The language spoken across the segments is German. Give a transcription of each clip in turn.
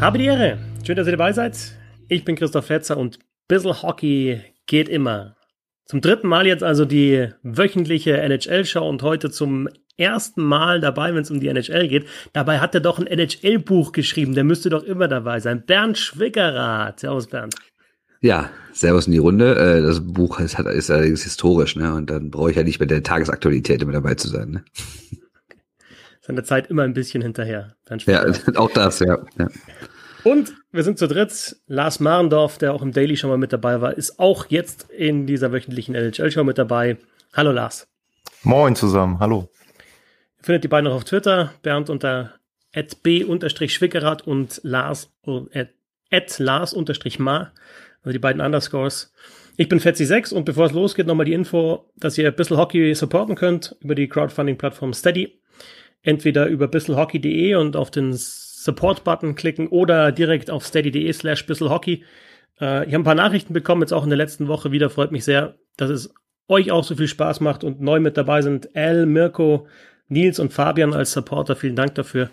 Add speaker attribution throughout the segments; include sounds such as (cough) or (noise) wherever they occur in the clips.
Speaker 1: Habe die Ehre. Schön, dass ihr dabei seid. Ich bin Christoph Fetzer und Bissel Hockey geht immer. Zum dritten Mal jetzt also die wöchentliche NHL-Show und heute zum ersten Mal dabei, wenn es um die NHL geht. Dabei hat er doch ein NHL-Buch geschrieben. Der müsste doch immer dabei sein. Bernd Schwickerath. Servus, Bernd.
Speaker 2: Ja, Servus in die Runde. Äh, das Buch ist, ist allerdings historisch, ne? Und dann brauche ich ja nicht mit der Tagesaktualität immer dabei zu sein, ne?
Speaker 1: Seine Zeit immer ein bisschen hinterher.
Speaker 2: Ja, (laughs) auch das, ja. ja.
Speaker 1: Und wir sind zu dritt. Lars Marendorf, der auch im Daily schon mal mit dabei war, ist auch jetzt in dieser wöchentlichen NHL-Show mit dabei. Hallo Lars.
Speaker 3: Moin zusammen, hallo.
Speaker 1: Ihr findet die beiden noch auf Twitter, Bernd unter b-schwickerath und Lars at Lars-ma, also die beiden Underscores. Ich bin Fetzi6 und bevor es losgeht, nochmal die Info, dass ihr ein bisschen Hockey supporten könnt über die Crowdfunding-Plattform Steady. Entweder über bisselhockey.de und auf den Support-Button klicken oder direkt auf steady.de slash bisselhockey. Äh, ich habe ein paar Nachrichten bekommen, jetzt auch in der letzten Woche wieder. Freut mich sehr, dass es euch auch so viel Spaß macht und neu mit dabei sind Al, Mirko, Nils und Fabian als Supporter. Vielen Dank dafür.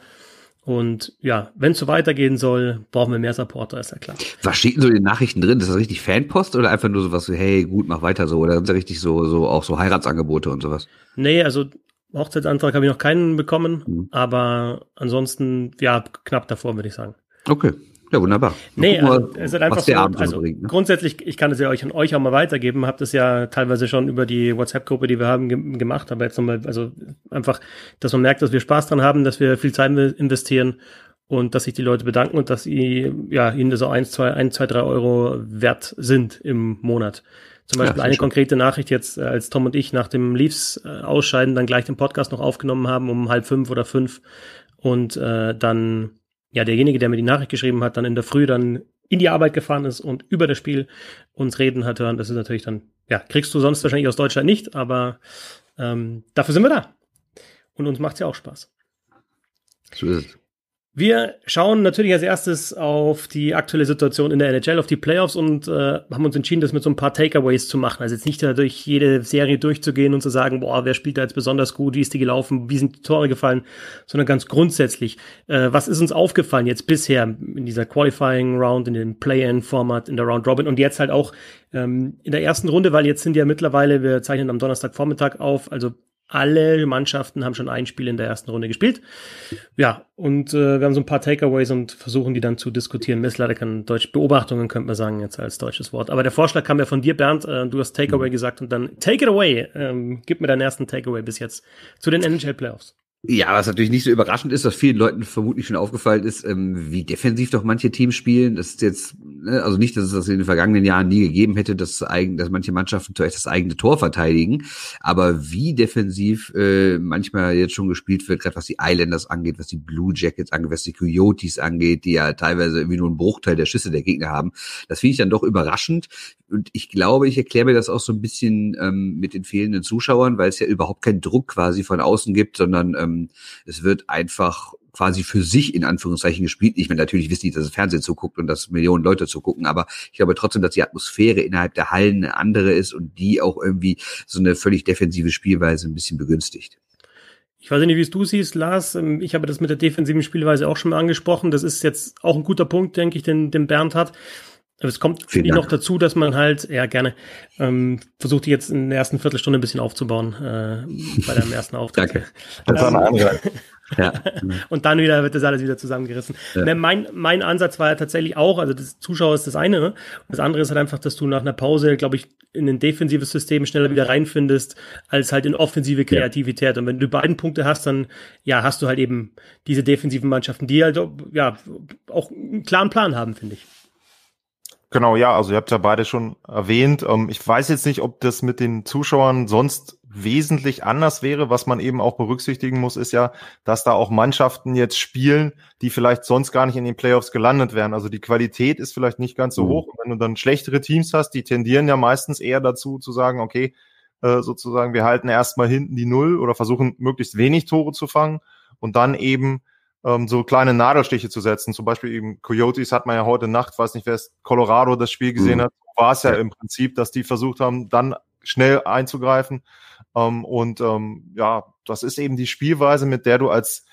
Speaker 1: Und ja, wenn es so weitergehen soll, brauchen wir mehr Supporter, ist ja klar.
Speaker 2: Was steht denn so in den Nachrichten drin? Ist das richtig Fanpost oder einfach nur so was so, hey, gut, mach weiter so? Oder sind das richtig so, so auch so Heiratsangebote und sowas?
Speaker 1: Nee, also Hochzeitsantrag habe ich noch keinen bekommen, mhm. aber ansonsten, ja, knapp davor, würde ich sagen.
Speaker 2: Okay. Ja, wunderbar.
Speaker 1: Nee, also, es ist einfach so, also bringt, ne? grundsätzlich, ich kann es ja euch an euch auch mal weitergeben, habt es ja teilweise schon über die WhatsApp-Gruppe, die wir haben, ge gemacht, aber jetzt nochmal, also einfach, dass man merkt, dass wir Spaß dran haben, dass wir viel Zeit investieren und dass sich die Leute bedanken und dass sie, ja, ihnen so eins, zwei, ein, zwei, drei Euro wert sind im Monat. Zum Beispiel ja, eine konkrete Nachricht jetzt, äh, als Tom und ich nach dem Leafs äh, ausscheiden, dann gleich den Podcast noch aufgenommen haben um halb fünf oder fünf und äh, dann ja derjenige, der mir die Nachricht geschrieben hat, dann in der Früh dann in die Arbeit gefahren ist und über das Spiel uns reden hat hören. Das ist natürlich dann, ja, kriegst du sonst wahrscheinlich aus Deutschland nicht, aber ähm, dafür sind wir da. Und uns macht's ja auch Spaß. So ist es. Wir schauen natürlich als erstes auf die aktuelle Situation in der NHL, auf die Playoffs und äh, haben uns entschieden, das mit so ein paar Takeaways zu machen. Also jetzt nicht durch jede Serie durchzugehen und zu sagen, boah, wer spielt da jetzt besonders gut, wie ist die gelaufen, wie sind die Tore gefallen, sondern ganz grundsätzlich, äh, was ist uns aufgefallen jetzt bisher in dieser Qualifying Round, in dem Play-in-Format, in der Round Robin und jetzt halt auch ähm, in der ersten Runde, weil jetzt sind ja mittlerweile, wir zeichnen am Donnerstagvormittag auf, also alle Mannschaften haben schon ein Spiel in der ersten Runde gespielt. Ja, und äh, wir haben so ein paar Takeaways und versuchen die dann zu diskutieren. Ist leider kein Deutsch. Beobachtungen könnte man sagen jetzt als deutsches Wort. Aber der Vorschlag kam ja von dir, Bernd. Äh, du hast Takeaway gesagt und dann Take it away. Ähm, gib mir deinen ersten Takeaway bis jetzt zu den NHL Playoffs.
Speaker 2: Ja, was natürlich nicht so überraschend ist, was vielen Leuten vermutlich schon aufgefallen ist, ähm, wie defensiv doch manche Teams spielen. Das ist jetzt, ne, also nicht, dass es das in den vergangenen Jahren nie gegeben hätte, dass, eigen, dass manche Mannschaften zuerst das eigene Tor verteidigen, aber wie defensiv äh, manchmal jetzt schon gespielt wird, gerade was die Islanders angeht, was die Blue Jackets angeht, was die Coyotes angeht, die ja teilweise irgendwie nur einen Bruchteil der Schüsse der Gegner haben. Das finde ich dann doch überraschend. Und ich glaube, ich erkläre mir das auch so ein bisschen ähm, mit den fehlenden Zuschauern, weil es ja überhaupt keinen Druck quasi von außen gibt, sondern ähm, es wird einfach quasi für sich in Anführungszeichen gespielt. Ich meine, natürlich wissen die, dass es Fernsehen zuguckt und dass Millionen Leute zugucken, aber ich glaube trotzdem, dass die Atmosphäre innerhalb der Hallen eine andere ist und die auch irgendwie so eine völlig defensive Spielweise ein bisschen begünstigt.
Speaker 1: Ich weiß nicht, wie es du siehst, Lars. Ähm, ich habe das mit der defensiven Spielweise auch schon mal angesprochen. Das ist jetzt auch ein guter Punkt, denke ich, den, den Bernd hat. Aber es kommt finde ich noch dazu, dass man halt, ja gerne, ähm, versucht jetzt in der ersten Viertelstunde ein bisschen aufzubauen äh, bei deinem ersten (laughs) Auftritt. Danke. Das war eine andere. (laughs) ja. Und dann wieder wird das alles wieder zusammengerissen. Ja. Ne, mein, mein Ansatz war ja tatsächlich auch, also das Zuschauer ist das eine, ne? das andere ist halt einfach, dass du nach einer Pause, glaube ich, in ein defensives System schneller wieder reinfindest, als halt in offensive Kreativität. Ja. Und wenn du beiden Punkte hast, dann ja, hast du halt eben diese defensiven Mannschaften, die halt ja auch einen klaren Plan haben, finde ich.
Speaker 3: Genau, ja, also ihr habt ja beide schon erwähnt. Ähm, ich weiß jetzt nicht, ob das mit den Zuschauern sonst wesentlich anders wäre. Was man eben auch berücksichtigen muss, ist ja, dass da auch Mannschaften jetzt spielen, die vielleicht sonst gar nicht in den Playoffs gelandet wären. Also die Qualität ist vielleicht nicht ganz so mhm. hoch. Und wenn du dann schlechtere Teams hast, die tendieren ja meistens eher dazu zu sagen, okay, äh, sozusagen, wir halten erstmal hinten die Null oder versuchen möglichst wenig Tore zu fangen und dann eben ähm, so kleine Nadelstiche zu setzen. Zum Beispiel eben Coyotes hat man ja heute Nacht, weiß nicht, wer es Colorado das Spiel gesehen mhm. hat, war es ja, im Prinzip, dass die versucht haben, dann schnell einzugreifen. Ähm, und ähm, ja, das ist eben die Spielweise, mit der du als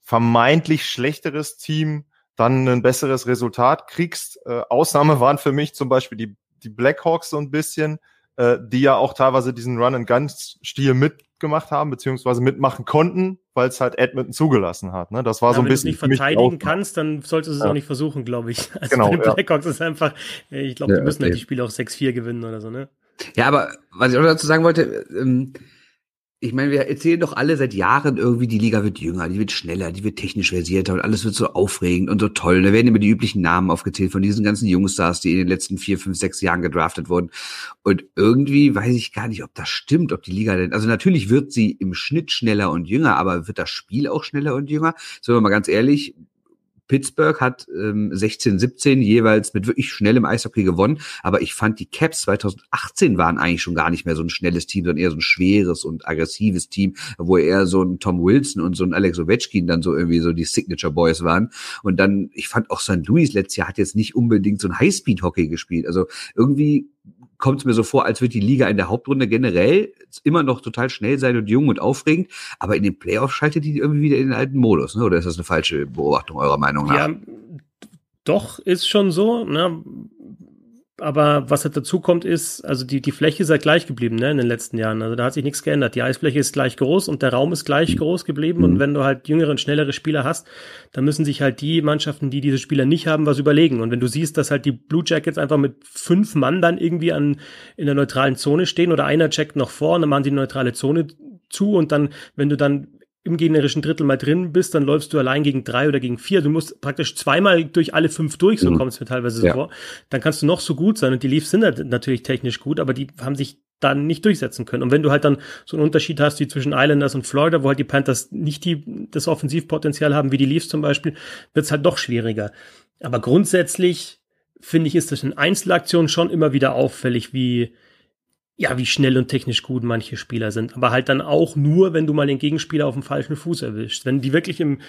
Speaker 3: vermeintlich schlechteres Team dann ein besseres Resultat kriegst. Äh, Ausnahme waren für mich zum Beispiel die, die Blackhawks so ein bisschen, äh, die ja auch teilweise diesen Run-and-Gun-Stil mitgemacht haben, beziehungsweise mitmachen konnten, weil es halt Edmonton zugelassen hat. Ne? Das war ja, so ein bisschen.
Speaker 1: Wenn du nicht verteidigen kannst, dann solltest du es ja. auch nicht versuchen, glaube ich. (laughs) Also genau, bei den Blackhawks ist einfach, ich glaube, die müssen okay. halt die Spiele auch 6-4 gewinnen oder so, ne?
Speaker 2: Ja, aber was ich auch dazu sagen wollte, ähm, ich meine, wir erzählen doch alle seit Jahren irgendwie, die Liga wird jünger, die wird schneller, die wird technisch versierter und alles wird so aufregend und so toll. Da werden immer die üblichen Namen aufgezählt von diesen ganzen Jungstars, die in den letzten vier, fünf, sechs Jahren gedraftet wurden. Und irgendwie weiß ich gar nicht, ob das stimmt, ob die Liga denn, also natürlich wird sie im Schnitt schneller und jünger, aber wird das Spiel auch schneller und jünger? Sagen wir mal ganz ehrlich, Pittsburgh hat ähm, 16, 17 jeweils mit wirklich schnellem Eishockey gewonnen, aber ich fand die Caps 2018 waren eigentlich schon gar nicht mehr so ein schnelles Team, sondern eher so ein schweres und aggressives Team, wo eher so ein Tom Wilson und so ein Alex Ovechkin dann so irgendwie so die Signature Boys waren. Und dann, ich fand auch St. Louis letztes Jahr hat jetzt nicht unbedingt so ein Highspeed-Hockey gespielt. Also irgendwie kommt es mir so vor, als wird die Liga in der Hauptrunde generell immer noch total schnell sein und jung und aufregend, aber in den Playoffs schaltet die irgendwie wieder in den alten Modus, ne? Oder ist das eine falsche Beobachtung eurer Meinung nach? Ja,
Speaker 1: doch, ist schon so, ne? Aber was halt dazu kommt, ist, also die, die Fläche ist halt gleich geblieben, ne, in den letzten Jahren. Also da hat sich nichts geändert. Die Eisfläche ist gleich groß und der Raum ist gleich groß geblieben. Mhm. Und wenn du halt jüngere und schnellere Spieler hast, dann müssen sich halt die Mannschaften, die diese Spieler nicht haben, was überlegen. Und wenn du siehst, dass halt die Blue Jackets einfach mit fünf Mann dann irgendwie an, in der neutralen Zone stehen oder einer checkt noch vor und dann machen sie die neutrale Zone zu und dann, wenn du dann im gegnerischen Drittel mal drin bist, dann läufst du allein gegen drei oder gegen vier. Du musst praktisch zweimal durch alle fünf durch, so mhm. kommt es mir teilweise so ja. vor. Dann kannst du noch so gut sein und die Leafs sind halt natürlich technisch gut, aber die haben sich dann nicht durchsetzen können. Und wenn du halt dann so einen Unterschied hast wie zwischen Islanders und Florida, wo halt die Panthers nicht die, das Offensivpotenzial haben wie die Leafs zum Beispiel, wird es halt doch schwieriger. Aber grundsätzlich finde ich, ist das in Einzelaktionen schon immer wieder auffällig, wie, ja, wie schnell und technisch gut manche Spieler sind. Aber halt dann auch nur, wenn du mal den Gegenspieler auf dem falschen Fuß erwischst. Wenn die wirklich im,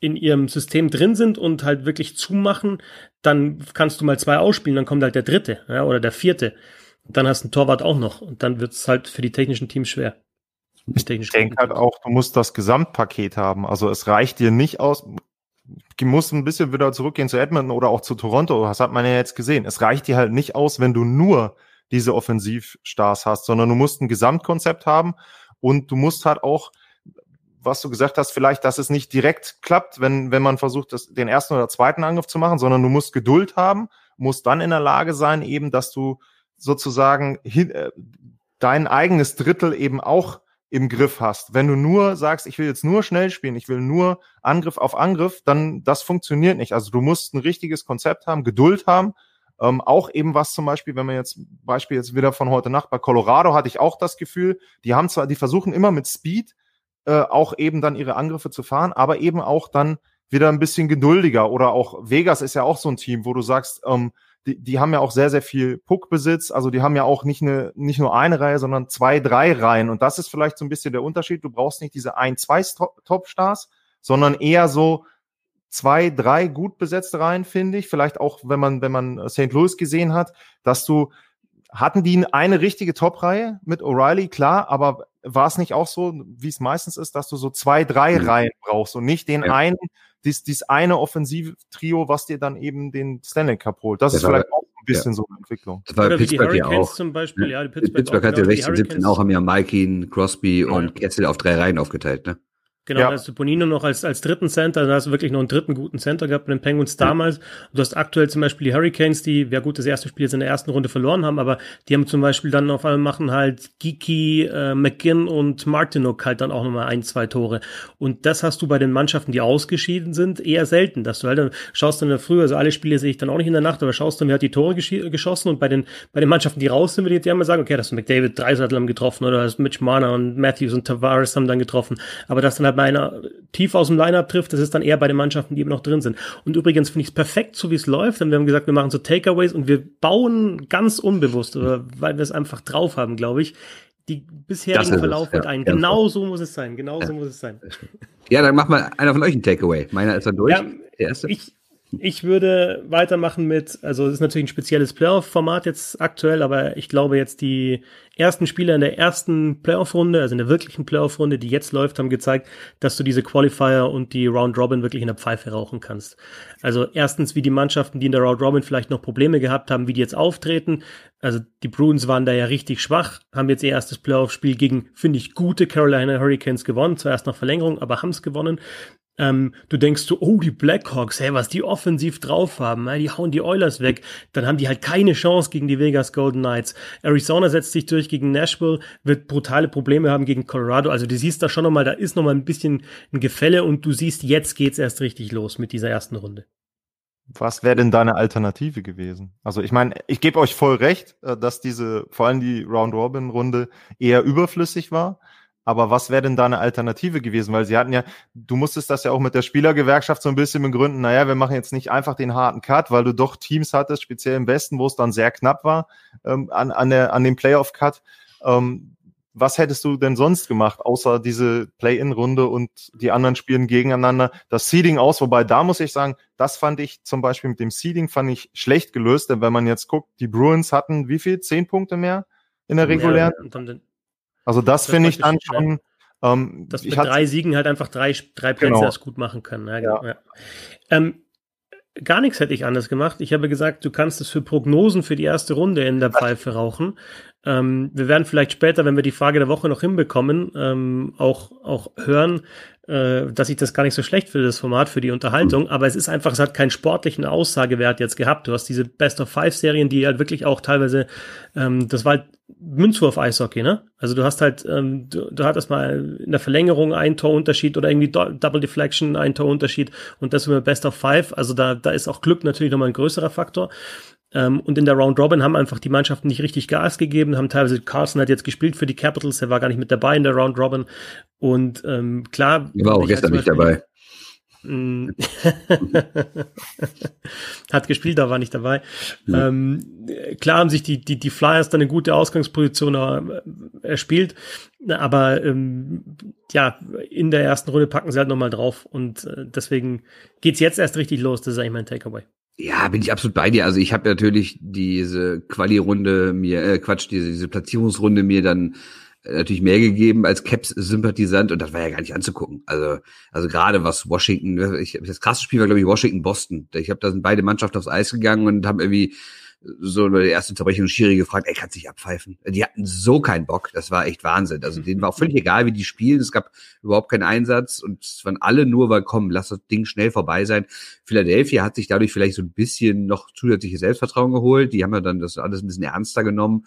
Speaker 1: in ihrem System drin sind und halt wirklich zumachen, dann kannst du mal zwei ausspielen, dann kommt halt der dritte ja, oder der vierte. Dann hast du einen Torwart auch noch und dann wird es halt für die technischen Teams schwer.
Speaker 3: Ich denke halt auch, du musst das Gesamtpaket haben. Also es reicht dir nicht aus, du musst ein bisschen wieder zurückgehen zu Edmonton oder auch zu Toronto, das hat man ja jetzt gesehen. Es reicht dir halt nicht aus, wenn du nur diese Offensivstars hast, sondern du musst ein Gesamtkonzept haben und du musst halt auch, was du gesagt hast, vielleicht, dass es nicht direkt klappt, wenn, wenn man versucht, das, den ersten oder zweiten Angriff zu machen, sondern du musst Geduld haben, musst dann in der Lage sein, eben, dass du sozusagen hin, äh, dein eigenes Drittel eben auch im Griff hast. Wenn du nur sagst, ich will jetzt nur schnell spielen, ich will nur Angriff auf Angriff, dann das funktioniert nicht. Also du musst ein richtiges Konzept haben, Geduld haben ähm, auch eben was zum Beispiel, wenn man jetzt Beispiel jetzt wieder von heute Nacht bei Colorado hatte ich auch das Gefühl, die haben zwar, die versuchen immer mit Speed äh, auch eben dann ihre Angriffe zu fahren, aber eben auch dann wieder ein bisschen geduldiger. Oder auch Vegas ist ja auch so ein Team, wo du sagst, ähm, die, die haben ja auch sehr, sehr viel Puckbesitz. Also die haben ja auch nicht, eine, nicht nur eine Reihe, sondern zwei, drei Reihen. Und das ist vielleicht so ein bisschen der Unterschied. Du brauchst nicht diese ein, zwei Top-Stars, sondern eher so zwei, drei gut besetzte Reihen, finde ich. Vielleicht auch, wenn man, wenn man St. Louis gesehen hat, dass du, hatten die eine richtige Top-Reihe mit O'Reilly, klar, aber war es nicht auch so, wie es meistens ist, dass du so zwei, drei mhm. Reihen brauchst und nicht den ja. einen, dies, dies eine Offensiv-Trio, was dir dann eben den Stanley Cup holt. Das, das ist vielleicht auch ein bisschen ja. so eine Entwicklung.
Speaker 2: Das war Oder Pittsburgh ja auch. Zum Beispiel, ja, Pittsburgh, Pittsburgh hat ja 16, 17 auch, haben ja Malkin, Crosby und Kessel auf drei Reihen aufgeteilt, ne?
Speaker 1: Genau, ja. da hast du Bonino noch als, als dritten Center, da hast du wirklich noch einen dritten guten Center gehabt mit den Penguins damals. Ja. Du hast aktuell zum Beispiel die Hurricanes, die, ja gut, das erste Spiel jetzt in der ersten Runde verloren haben, aber die haben zum Beispiel dann auf einmal machen halt Geeky, äh, McGinn und Martinuk halt dann auch nochmal ein, zwei Tore. Und das hast du bei den Mannschaften, die ausgeschieden sind, eher selten, dass du halt dann schaust dann früher, also alle Spiele sehe ich dann auch nicht in der Nacht, aber schaust dann, wer hat die Tore geschossen und bei den, bei den Mannschaften, die raus sind, würde ich mal sagen, okay, das ist McDavid, Dreisattel haben getroffen oder das Mitch Marner und Matthews und Tavares haben dann getroffen, aber das dann halt bei einer tief aus dem Lineup trifft, das ist dann eher bei den Mannschaften, die eben noch drin sind. Und übrigens finde ich es perfekt, so wie es läuft, denn wir haben gesagt, wir machen so Takeaways und wir bauen ganz unbewusst, oder weil wir es einfach drauf haben, glaube ich, die bisherigen Verlauf mit ja, ein. Genau so muss es sein, genau ja. so muss es sein.
Speaker 2: Ja, dann mach mal einer von euch ein Takeaway. Meiner ist dann durch. Ja,
Speaker 1: der erste. Ich, Ich würde weitermachen mit, also es ist natürlich ein spezielles Playoff-Format jetzt aktuell, aber ich glaube jetzt die ersten Spieler in der ersten Playoff-Runde, also in der wirklichen Playoff-Runde, die jetzt läuft, haben gezeigt, dass du diese Qualifier und die Round Robin wirklich in der Pfeife rauchen kannst. Also erstens, wie die Mannschaften, die in der Round Robin vielleicht noch Probleme gehabt haben, wie die jetzt auftreten. Also die Bruins waren da ja richtig schwach, haben jetzt ihr erstes Playoff-Spiel gegen, finde ich, gute Carolina Hurricanes gewonnen, zuerst nach Verlängerung, aber haben es gewonnen. Ähm, du denkst so, oh, die Blackhawks, hey, was die offensiv drauf haben, hey, die hauen die Oilers weg. Dann haben die halt keine Chance gegen die Vegas Golden Knights. Arizona setzt sich durch gegen Nashville, wird brutale Probleme haben gegen Colorado. Also du siehst da schon nochmal, da ist nochmal ein bisschen ein Gefälle und du siehst, jetzt geht's erst richtig los mit dieser ersten Runde.
Speaker 3: Was wäre denn deine Alternative gewesen? Also ich meine, ich gebe euch voll recht, äh, dass diese, vor allem die Round-Robin-Runde eher überflüssig war. Aber was wäre denn da eine Alternative gewesen? Weil sie hatten ja, du musstest das ja auch mit der Spielergewerkschaft so ein bisschen begründen, naja, wir machen jetzt nicht einfach den harten Cut, weil du doch Teams hattest, speziell im Westen, wo es dann sehr knapp war ähm, an, an, der, an dem Playoff-Cut. Ähm, was hättest du denn sonst gemacht, außer diese Play-In-Runde und die anderen spielen gegeneinander das Seeding aus? Wobei da muss ich sagen, das fand ich zum Beispiel mit dem Seeding fand ich schlecht gelöst, denn wenn man jetzt guckt, die Bruins hatten wie viel? Zehn Punkte mehr in der regulären? Also das, das finde ich dann schon.
Speaker 1: Ähm, Dass mit drei Siegen halt einfach drei, drei Plätze genau. erst gut machen können. Ja, genau, ja. Ähm, gar nichts hätte ich anders gemacht. Ich habe gesagt, du kannst es für Prognosen für die erste Runde in der Pfeife rauchen. Ähm, wir werden vielleicht später, wenn wir die Frage der Woche noch hinbekommen, ähm, auch, auch hören, äh, dass ich das gar nicht so schlecht finde, das Format für die Unterhaltung. Aber es ist einfach, es hat keinen sportlichen Aussagewert jetzt gehabt. Du hast diese Best of Five Serien, die halt wirklich auch teilweise, ähm, das war halt Münzwurf Eishockey, ne? Also du hast halt, ähm, du, du hattest mal in der Verlängerung einen Torunterschied oder irgendwie Do Double Deflection einen Torunterschied und das immer Best of Five. Also da, da ist auch Glück natürlich nochmal ein größerer Faktor. Ähm, und in der Round Robin haben einfach die Mannschaften nicht richtig Gas gegeben, haben teilweise Carlson hat jetzt gespielt für die Capitals, er war gar nicht mit dabei in der Round Robin. Und ähm, klar.
Speaker 2: Er war auch gestern nicht dabei. (laughs)
Speaker 1: Hat gespielt, da war nicht dabei. Ja. Ähm, klar haben sich die, die, die Flyers dann eine gute Ausgangsposition äh, erspielt, aber ähm, ja, in der ersten Runde packen sie halt nochmal drauf und äh, deswegen geht's jetzt erst richtig los, das ist eigentlich mein Takeaway.
Speaker 2: Ja, bin ich absolut bei dir. Also ich habe natürlich diese Quali-Runde mir, äh, Quatsch, diese, diese Platzierungsrunde mir dann äh, natürlich mehr gegeben als Caps-Sympathisant und das war ja gar nicht anzugucken. Also, also gerade was Washington, ich, das krasse Spiel war, glaube ich, Washington-Boston. Ich habe da sind beide Mannschaften aufs Eis gegangen und haben irgendwie so bei der ersten Unterbrechung Schiri gefragt, ey, kannst dich abpfeifen? Die hatten so keinen Bock, das war echt Wahnsinn. Also denen war auch völlig egal, wie die spielen, es gab überhaupt keinen Einsatz und es waren alle nur, weil komm, lass das Ding schnell vorbei sein. Philadelphia hat sich dadurch vielleicht so ein bisschen noch zusätzliches Selbstvertrauen geholt, die haben ja dann das alles ein bisschen ernster genommen,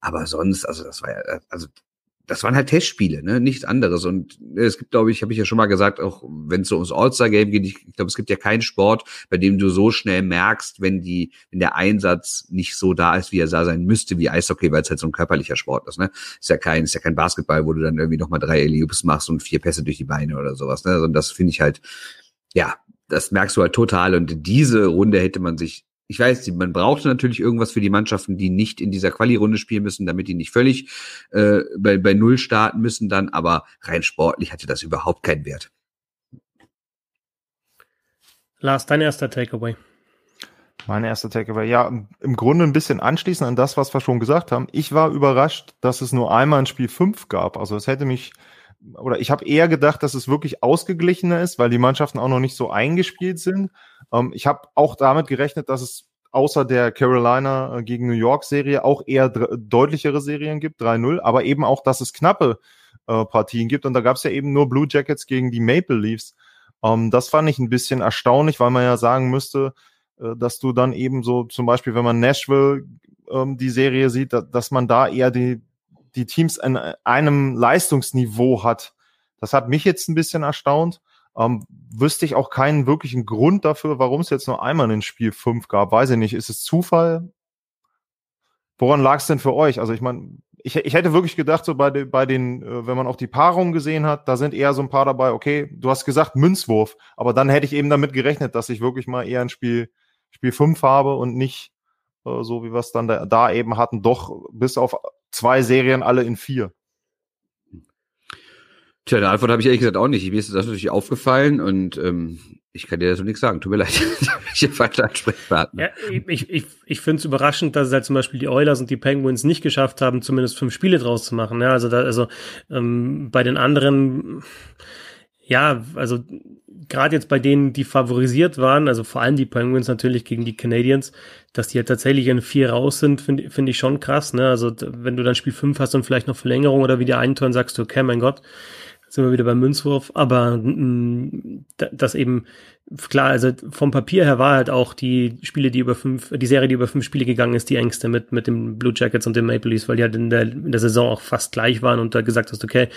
Speaker 2: aber sonst, also das war ja, also das waren halt Testspiele, ne? Nichts anderes. Und es gibt, glaube ich, habe ich ja schon mal gesagt, auch wenn es so ums All-Star-Game geht, ich, ich glaube, es gibt ja keinen Sport, bei dem du so schnell merkst, wenn die, wenn der Einsatz nicht so da ist, wie er da sein müsste, wie Eishockey, weil es halt so ein körperlicher Sport ist, ne? Ist ja kein, ist ja kein Basketball, wo du dann irgendwie nochmal drei Eliups machst und vier Pässe durch die Beine oder sowas, ne? Und also das finde ich halt, ja, das merkst du halt total. Und diese Runde hätte man sich ich weiß, man brauchte natürlich irgendwas für die Mannschaften, die nicht in dieser Quali-Runde spielen müssen, damit die nicht völlig äh, bei, bei Null starten müssen dann, aber rein sportlich hatte das überhaupt keinen Wert.
Speaker 1: Lars, dein erster Takeaway.
Speaker 3: Mein erster Takeaway, ja, im Grunde ein bisschen anschließend an das, was wir schon gesagt haben. Ich war überrascht, dass es nur einmal ein Spiel 5 gab. Also es hätte mich, oder ich habe eher gedacht, dass es wirklich ausgeglichener ist, weil die Mannschaften auch noch nicht so eingespielt sind. Ähm, ich habe auch damit gerechnet, dass es außer der Carolina äh, gegen New York Serie auch eher deutlichere Serien gibt, 3-0, aber eben auch, dass es knappe äh, Partien gibt. Und da gab es ja eben nur Blue Jackets gegen die Maple Leafs. Ähm, das fand ich ein bisschen erstaunlich, weil man ja sagen müsste, äh, dass du dann eben so zum Beispiel, wenn man Nashville ähm, die Serie sieht, da, dass man da eher die, die Teams in einem Leistungsniveau hat. Das hat mich jetzt ein bisschen erstaunt. Ähm, wüsste ich auch keinen wirklichen Grund dafür, warum es jetzt nur einmal in Spiel 5 gab. Weiß ich nicht. Ist es Zufall? Woran lag es denn für euch? Also ich meine, ich, ich hätte wirklich gedacht, so bei, de, bei den, äh, wenn man auch die Paarungen gesehen hat, da sind eher so ein paar dabei, okay, du hast gesagt Münzwurf, aber dann hätte ich eben damit gerechnet, dass ich wirklich mal eher ein Spiel, Spiel 5 habe und nicht äh, so, wie wir es dann da, da eben hatten, doch bis auf zwei Serien alle in vier.
Speaker 2: Tja, eine Antwort habe ich ehrlich gesagt auch nicht. Mir ist das natürlich aufgefallen und ähm, ich kann dir dazu nichts sagen. Tut mir (laughs) leid. ich habe falsche Ansprechpartner.
Speaker 1: Ja, ich ich, ich finde es überraschend, dass es halt zum Beispiel die Oilers und die Penguins nicht geschafft haben, zumindest fünf Spiele draus zu machen. Ja, also da, also ähm, bei den anderen, ja, also gerade jetzt bei denen, die favorisiert waren, also vor allem die Penguins natürlich gegen die Canadiens, dass die ja tatsächlich in vier raus sind, finde find ich schon krass. Ne? Also wenn du dann Spiel fünf hast und vielleicht noch Verlängerung oder wieder einen Turn sagst du, okay, mein Gott, sind wir wieder beim Münzwurf, aber mh, mm, das eben klar, also vom Papier her war halt auch die Spiele, die über fünf, die Serie, die über fünf Spiele gegangen ist, die engste mit, mit den Blue Jackets und den Maple Leafs, weil die halt in der, in der Saison auch fast gleich waren und da gesagt hast, okay,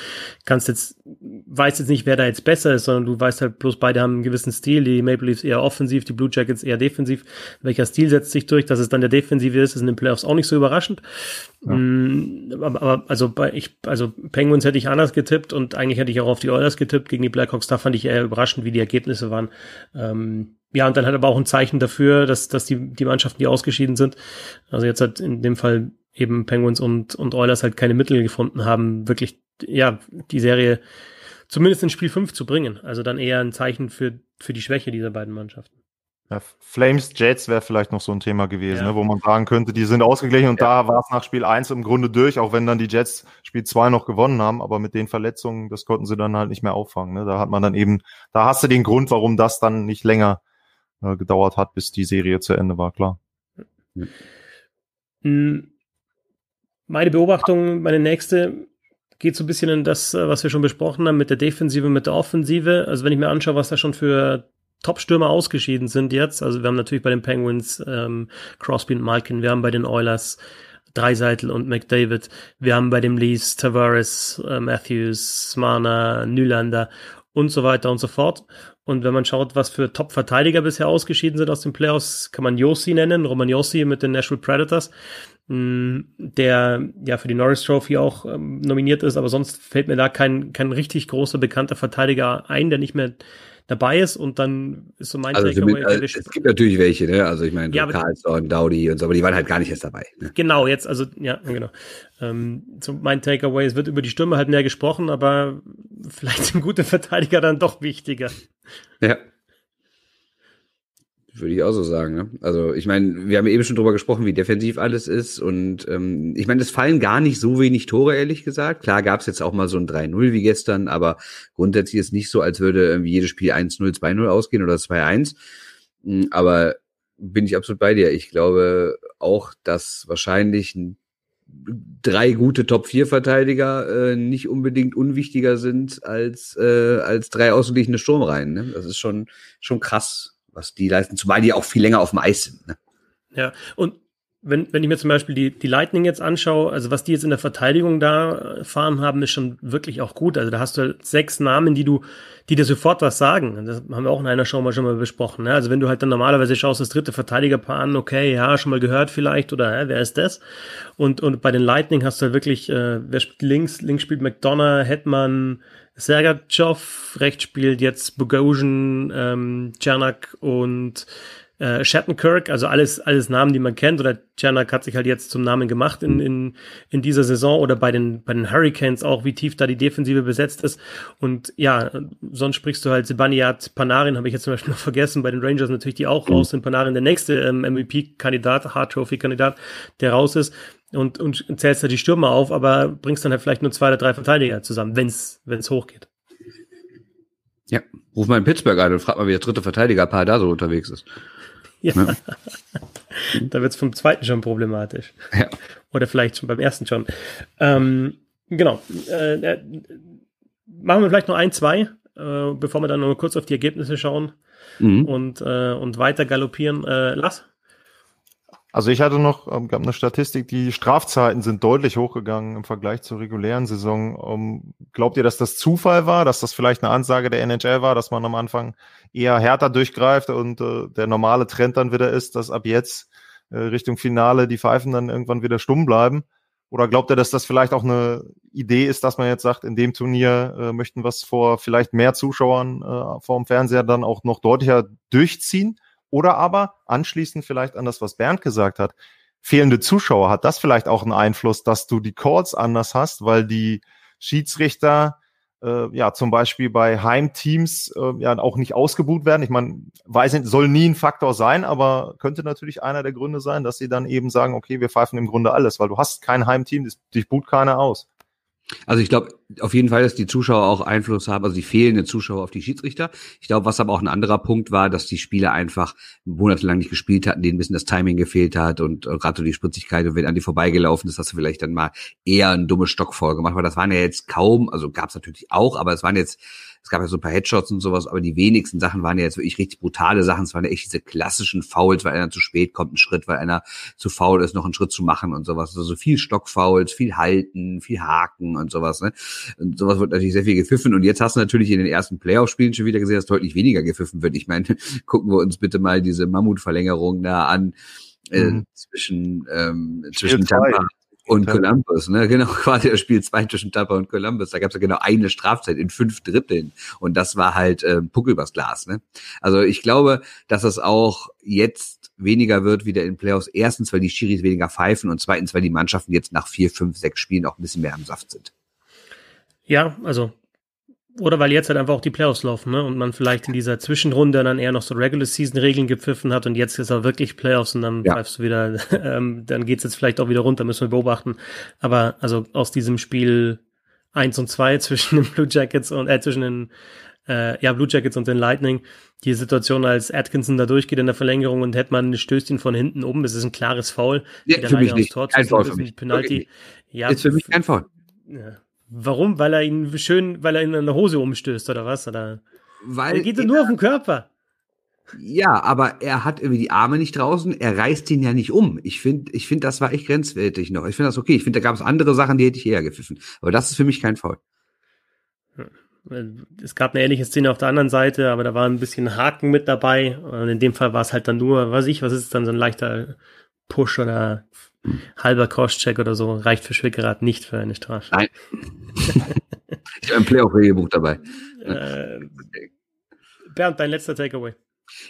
Speaker 1: kannst jetzt, weißt jetzt nicht, wer da jetzt besser ist, sondern du weißt halt bloß, beide haben einen gewissen Stil, die Maple Leafs eher offensiv, die Blue Jackets eher defensiv. Welcher Stil setzt sich durch, dass es dann der defensive ist, ist in den Playoffs auch nicht so überraschend. Ja. Mm, aber, also bei ich, also Penguins hätte ich anders getippt und eigentlich hätte ich auch auf die Oilers getippt gegen die Blackhawks. Da fand ich eher überraschend, wie die Ergebnisse waren. Ähm, ja, und dann hat aber auch ein Zeichen dafür, dass, dass die, die Mannschaften, die ausgeschieden sind, also jetzt hat in dem Fall eben Penguins und, und Oilers halt keine Mittel gefunden haben, wirklich, ja, die Serie zumindest in Spiel 5 zu bringen. Also dann eher ein Zeichen für, für die Schwäche dieser beiden Mannschaften.
Speaker 3: Ja, Flames Jets wäre vielleicht noch so ein Thema gewesen, ja. ne, wo man sagen könnte, die sind ausgeglichen und ja. da war es nach Spiel 1 im Grunde durch, auch wenn dann die Jets Spiel 2 noch gewonnen haben, aber mit den Verletzungen, das konnten sie dann halt nicht mehr auffangen. Ne? Da hat man dann eben, da hast du den Grund, warum das dann nicht länger äh, gedauert hat, bis die Serie zu Ende war, klar.
Speaker 1: Hm. Meine Beobachtung, meine nächste, geht so ein bisschen in das, äh, was wir schon besprochen haben, mit der Defensive, mit der Offensive. Also wenn ich mir anschaue, was da schon für Top-Stürmer ausgeschieden sind jetzt. Also wir haben natürlich bei den Penguins ähm, Crosby und Malkin, wir haben bei den Oilers Dreiseitel und McDavid, wir haben bei dem Leafs Tavares, äh, Matthews, Mana, Nylander und so weiter und so fort. Und wenn man schaut, was für Top-Verteidiger bisher ausgeschieden sind aus den Playoffs, kann man Yossi nennen, Roman Yossi mit den Nashville Predators, mm, der ja für die Norris Trophy auch ähm, nominiert ist, aber sonst fällt mir da kein, kein richtig großer bekannter Verteidiger ein, der nicht mehr dabei ist und dann ist so mein
Speaker 2: also Takeaway. Also es gibt natürlich welche, ne? Also ich meine, ja, Carlson, Dowdy und so, aber die waren halt gar nicht erst dabei.
Speaker 1: Ne? Genau, jetzt, also ja, genau. Ähm, so mein Takeaway, es wird über die Stürme halt mehr gesprochen, aber vielleicht sind gute Verteidiger dann doch wichtiger.
Speaker 2: Ja. Würde ich auch so sagen. Ne? Also ich meine, wir haben eben schon drüber gesprochen, wie defensiv alles ist. Und ähm, ich meine, es fallen gar nicht so wenig Tore, ehrlich gesagt. Klar gab es jetzt auch mal so ein 3-0 wie gestern, aber grundsätzlich ist nicht so, als würde irgendwie jedes Spiel 1-0, 2-0 ausgehen oder 2-1. Hm, aber bin ich absolut bei dir. Ich glaube auch, dass wahrscheinlich drei gute Top-4-Verteidiger äh, nicht unbedingt unwichtiger sind als, äh, als drei ausgeglichene Sturmreihen. Ne? Das ist schon, schon krass was die leisten, zumal die auch viel länger auf dem Eis sind. Ne?
Speaker 1: Ja, und wenn, wenn ich mir zum Beispiel die, die Lightning jetzt anschaue, also was die jetzt in der Verteidigung da fahren haben, ist schon wirklich auch gut. Also da hast du halt sechs Namen, die du, die dir sofort was sagen. Das haben wir auch in einer Show mal schon mal besprochen. Ne? Also wenn du halt dann normalerweise schaust, das dritte Verteidigerpaar an, okay, ja, schon mal gehört vielleicht oder hä, wer ist das? Und, und bei den Lightning hast du halt wirklich, äh, wer spielt links? Links spielt McDonough, Hetman, Sergachev, rechts spielt jetzt Bogosian, ähm, Czernak und äh, Shattenkirk, also alles, alles Namen, die man kennt, oder Czernak hat sich halt jetzt zum Namen gemacht in, in, in dieser Saison. Oder bei den, bei den Hurricanes auch, wie tief da die Defensive besetzt ist. Und ja, sonst sprichst du halt Sebaniat, Panarin, habe ich jetzt zum Beispiel noch vergessen, bei den Rangers natürlich, die auch raus sind. Panarin, der nächste ähm, MVP-Kandidat, Hard Trophy-Kandidat, der raus ist und, und zählst da die Stürmer auf, aber bringst dann halt vielleicht nur zwei oder drei Verteidiger zusammen, wenn's, wenn's hochgeht.
Speaker 2: Ja, ruf mal in Pittsburgh an und frag mal, wie der dritte Verteidigerpaar da so unterwegs ist.
Speaker 1: Ja. Ne? (laughs) da wird es vom zweiten schon problematisch. Ja. Oder vielleicht schon beim ersten schon. Ähm, genau. Äh, äh, machen wir vielleicht noch ein, zwei, äh, bevor wir dann noch kurz auf die Ergebnisse schauen mhm. und, äh, und weiter galoppieren. Äh, Lass?
Speaker 3: Also ich hatte noch, ähm, gab eine Statistik, die Strafzeiten sind deutlich hochgegangen im Vergleich zur regulären Saison. Ähm, glaubt ihr, dass das Zufall war, dass das vielleicht eine Ansage der NHL war, dass man am Anfang eher härter durchgreift und äh, der normale Trend dann wieder ist, dass ab jetzt äh, Richtung Finale die Pfeifen dann irgendwann wieder stumm bleiben? Oder glaubt ihr, dass das vielleicht auch eine Idee ist, dass man jetzt sagt, in dem Turnier äh, möchten wir es vor vielleicht mehr Zuschauern äh, vor dem Fernseher dann auch noch deutlicher durchziehen? Oder aber anschließend vielleicht an das, was Bernd gesagt hat, fehlende Zuschauer, hat das vielleicht auch einen Einfluss, dass du die Calls anders hast, weil die Schiedsrichter äh, ja zum Beispiel bei Heimteams äh, ja auch nicht ausgebucht werden. Ich meine, weiß nicht, soll nie ein Faktor sein, aber könnte natürlich einer der Gründe sein, dass sie dann eben sagen, okay, wir pfeifen im Grunde alles, weil du hast kein Heimteam, dich boot keiner aus.
Speaker 2: Also ich glaube auf jeden Fall, dass die Zuschauer auch Einfluss haben, also die fehlenden Zuschauer auf die Schiedsrichter. Ich glaube, was aber auch ein anderer Punkt war, dass die Spieler einfach monatelang nicht gespielt hatten, denen ein bisschen das Timing gefehlt hat und gerade so die Spritzigkeit und wenn an die vorbeigelaufen ist, hast du vielleicht dann mal eher ein dummes Stockfall gemacht, weil das waren ja jetzt kaum, also gab es natürlich auch, aber es waren jetzt es gab ja so ein paar Headshots und sowas, aber die wenigsten Sachen waren ja jetzt wirklich richtig brutale Sachen. Es waren ja echt diese klassischen Fouls, weil einer zu spät kommt, ein Schritt, weil einer zu faul ist, noch einen Schritt zu machen und sowas. Also viel Stockfouls, viel Halten, viel Haken und sowas. Ne? Und sowas wird natürlich sehr viel gepfiffen. Und jetzt hast du natürlich in den ersten Playoff-Spielen schon wieder gesehen, dass deutlich weniger gepfiffen wird. Ich meine, (laughs) gucken wir uns bitte mal diese Mammutverlängerung da an. Äh, mhm. zwischen ähm, zwischen Tampa und Columbus, ne? (laughs) Genau, quasi das Spiel zwei zwischen Tampa und Columbus. Da gab es ja genau eine Strafzeit in fünf Dritteln. Und das war halt äh, Puck übers Glas, ne? Also ich glaube, dass es auch jetzt weniger wird wieder in Playoffs. Erstens, weil die Schiris weniger pfeifen und zweitens, weil die Mannschaften jetzt nach vier, fünf, sechs Spielen auch ein bisschen mehr am Saft sind.
Speaker 1: Ja, also oder weil jetzt halt einfach auch die Playoffs laufen, ne? Und man vielleicht in dieser Zwischenrunde dann eher noch so Regular Season Regeln gepfiffen hat und jetzt ist auch wirklich Playoffs und dann ja. pfeifst du wieder, (laughs) ähm, dann geht's jetzt vielleicht auch wieder runter, müssen wir beobachten. Aber also aus diesem Spiel eins und zwei (laughs) zwischen den Blue Jackets und äh, zwischen den äh, ja, Blue Jackets und den Lightning, die Situation, als Atkinson da durchgeht in der Verlängerung und hätte man stößt ihn von hinten um, es ist ein klares Foul.
Speaker 2: Ja, für mich nicht. Tor kein Foul für mich.
Speaker 1: Penalty.
Speaker 2: Ja, ist für mich kein Foul.
Speaker 1: Ja. Warum? Weil er ihn schön, weil er ihn in der Hose umstößt oder was? Oder? Weil er geht er, nur auf den Körper.
Speaker 2: Ja, aber er hat irgendwie die Arme nicht draußen, er reißt ihn ja nicht um. Ich finde, ich finde, das war echt grenzwertig noch. Ich finde das okay. Ich finde, da gab es andere Sachen, die hätte ich eher gepfiffen. Aber das ist für mich kein Foul.
Speaker 1: Es gab eine ähnliche Szene auf der anderen Seite, aber da war ein bisschen Haken mit dabei. Und in dem Fall war es halt dann nur, weiß ich, was ist es dann, so ein leichter Push oder halber Crosscheck oder so reicht für Schwickerad nicht für eine Strafe.
Speaker 2: Nein. (laughs) ich habe ein Playoff-Regelbuch dabei.
Speaker 1: Äh, Bernd, dein letzter Takeaway.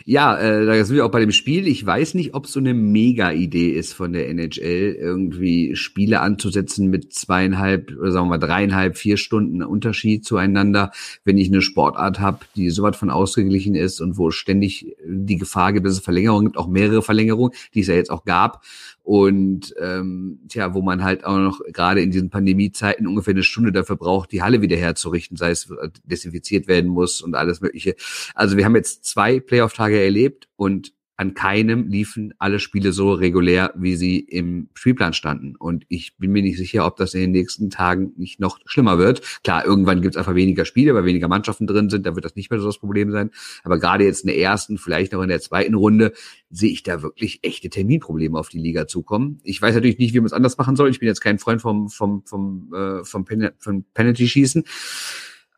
Speaker 2: Ja, äh, da sind wir auch bei dem Spiel. Ich weiß nicht, ob so eine Mega-Idee ist von der NHL, irgendwie Spiele anzusetzen mit zweieinhalb oder sagen wir mal dreieinhalb, vier Stunden Unterschied zueinander, wenn ich eine Sportart habe, die so weit von ausgeglichen ist und wo ständig die Gefahr gibt, dass es Verlängerungen gibt, auch mehrere Verlängerungen, die es ja jetzt auch gab und ähm, tja, wo man halt auch noch gerade in diesen Pandemiezeiten ungefähr eine Stunde dafür braucht, die Halle wieder herzurichten, sei es äh, desinfiziert werden muss und alles Mögliche. Also wir haben jetzt zwei Playoff-Tage erlebt und an keinem liefen alle Spiele so regulär, wie sie im Spielplan standen. Und ich bin mir nicht sicher, ob das in den nächsten Tagen nicht noch schlimmer wird. Klar, irgendwann gibt es einfach weniger Spiele, weil weniger Mannschaften drin sind, da wird das nicht mehr so das Problem sein. Aber gerade jetzt in der ersten, vielleicht noch in der zweiten Runde, sehe ich da wirklich echte Terminprobleme auf die Liga zukommen. Ich weiß natürlich nicht, wie man es anders machen soll. Ich bin jetzt kein Freund vom, vom, vom, äh, vom, Pen vom Penalty-Schießen.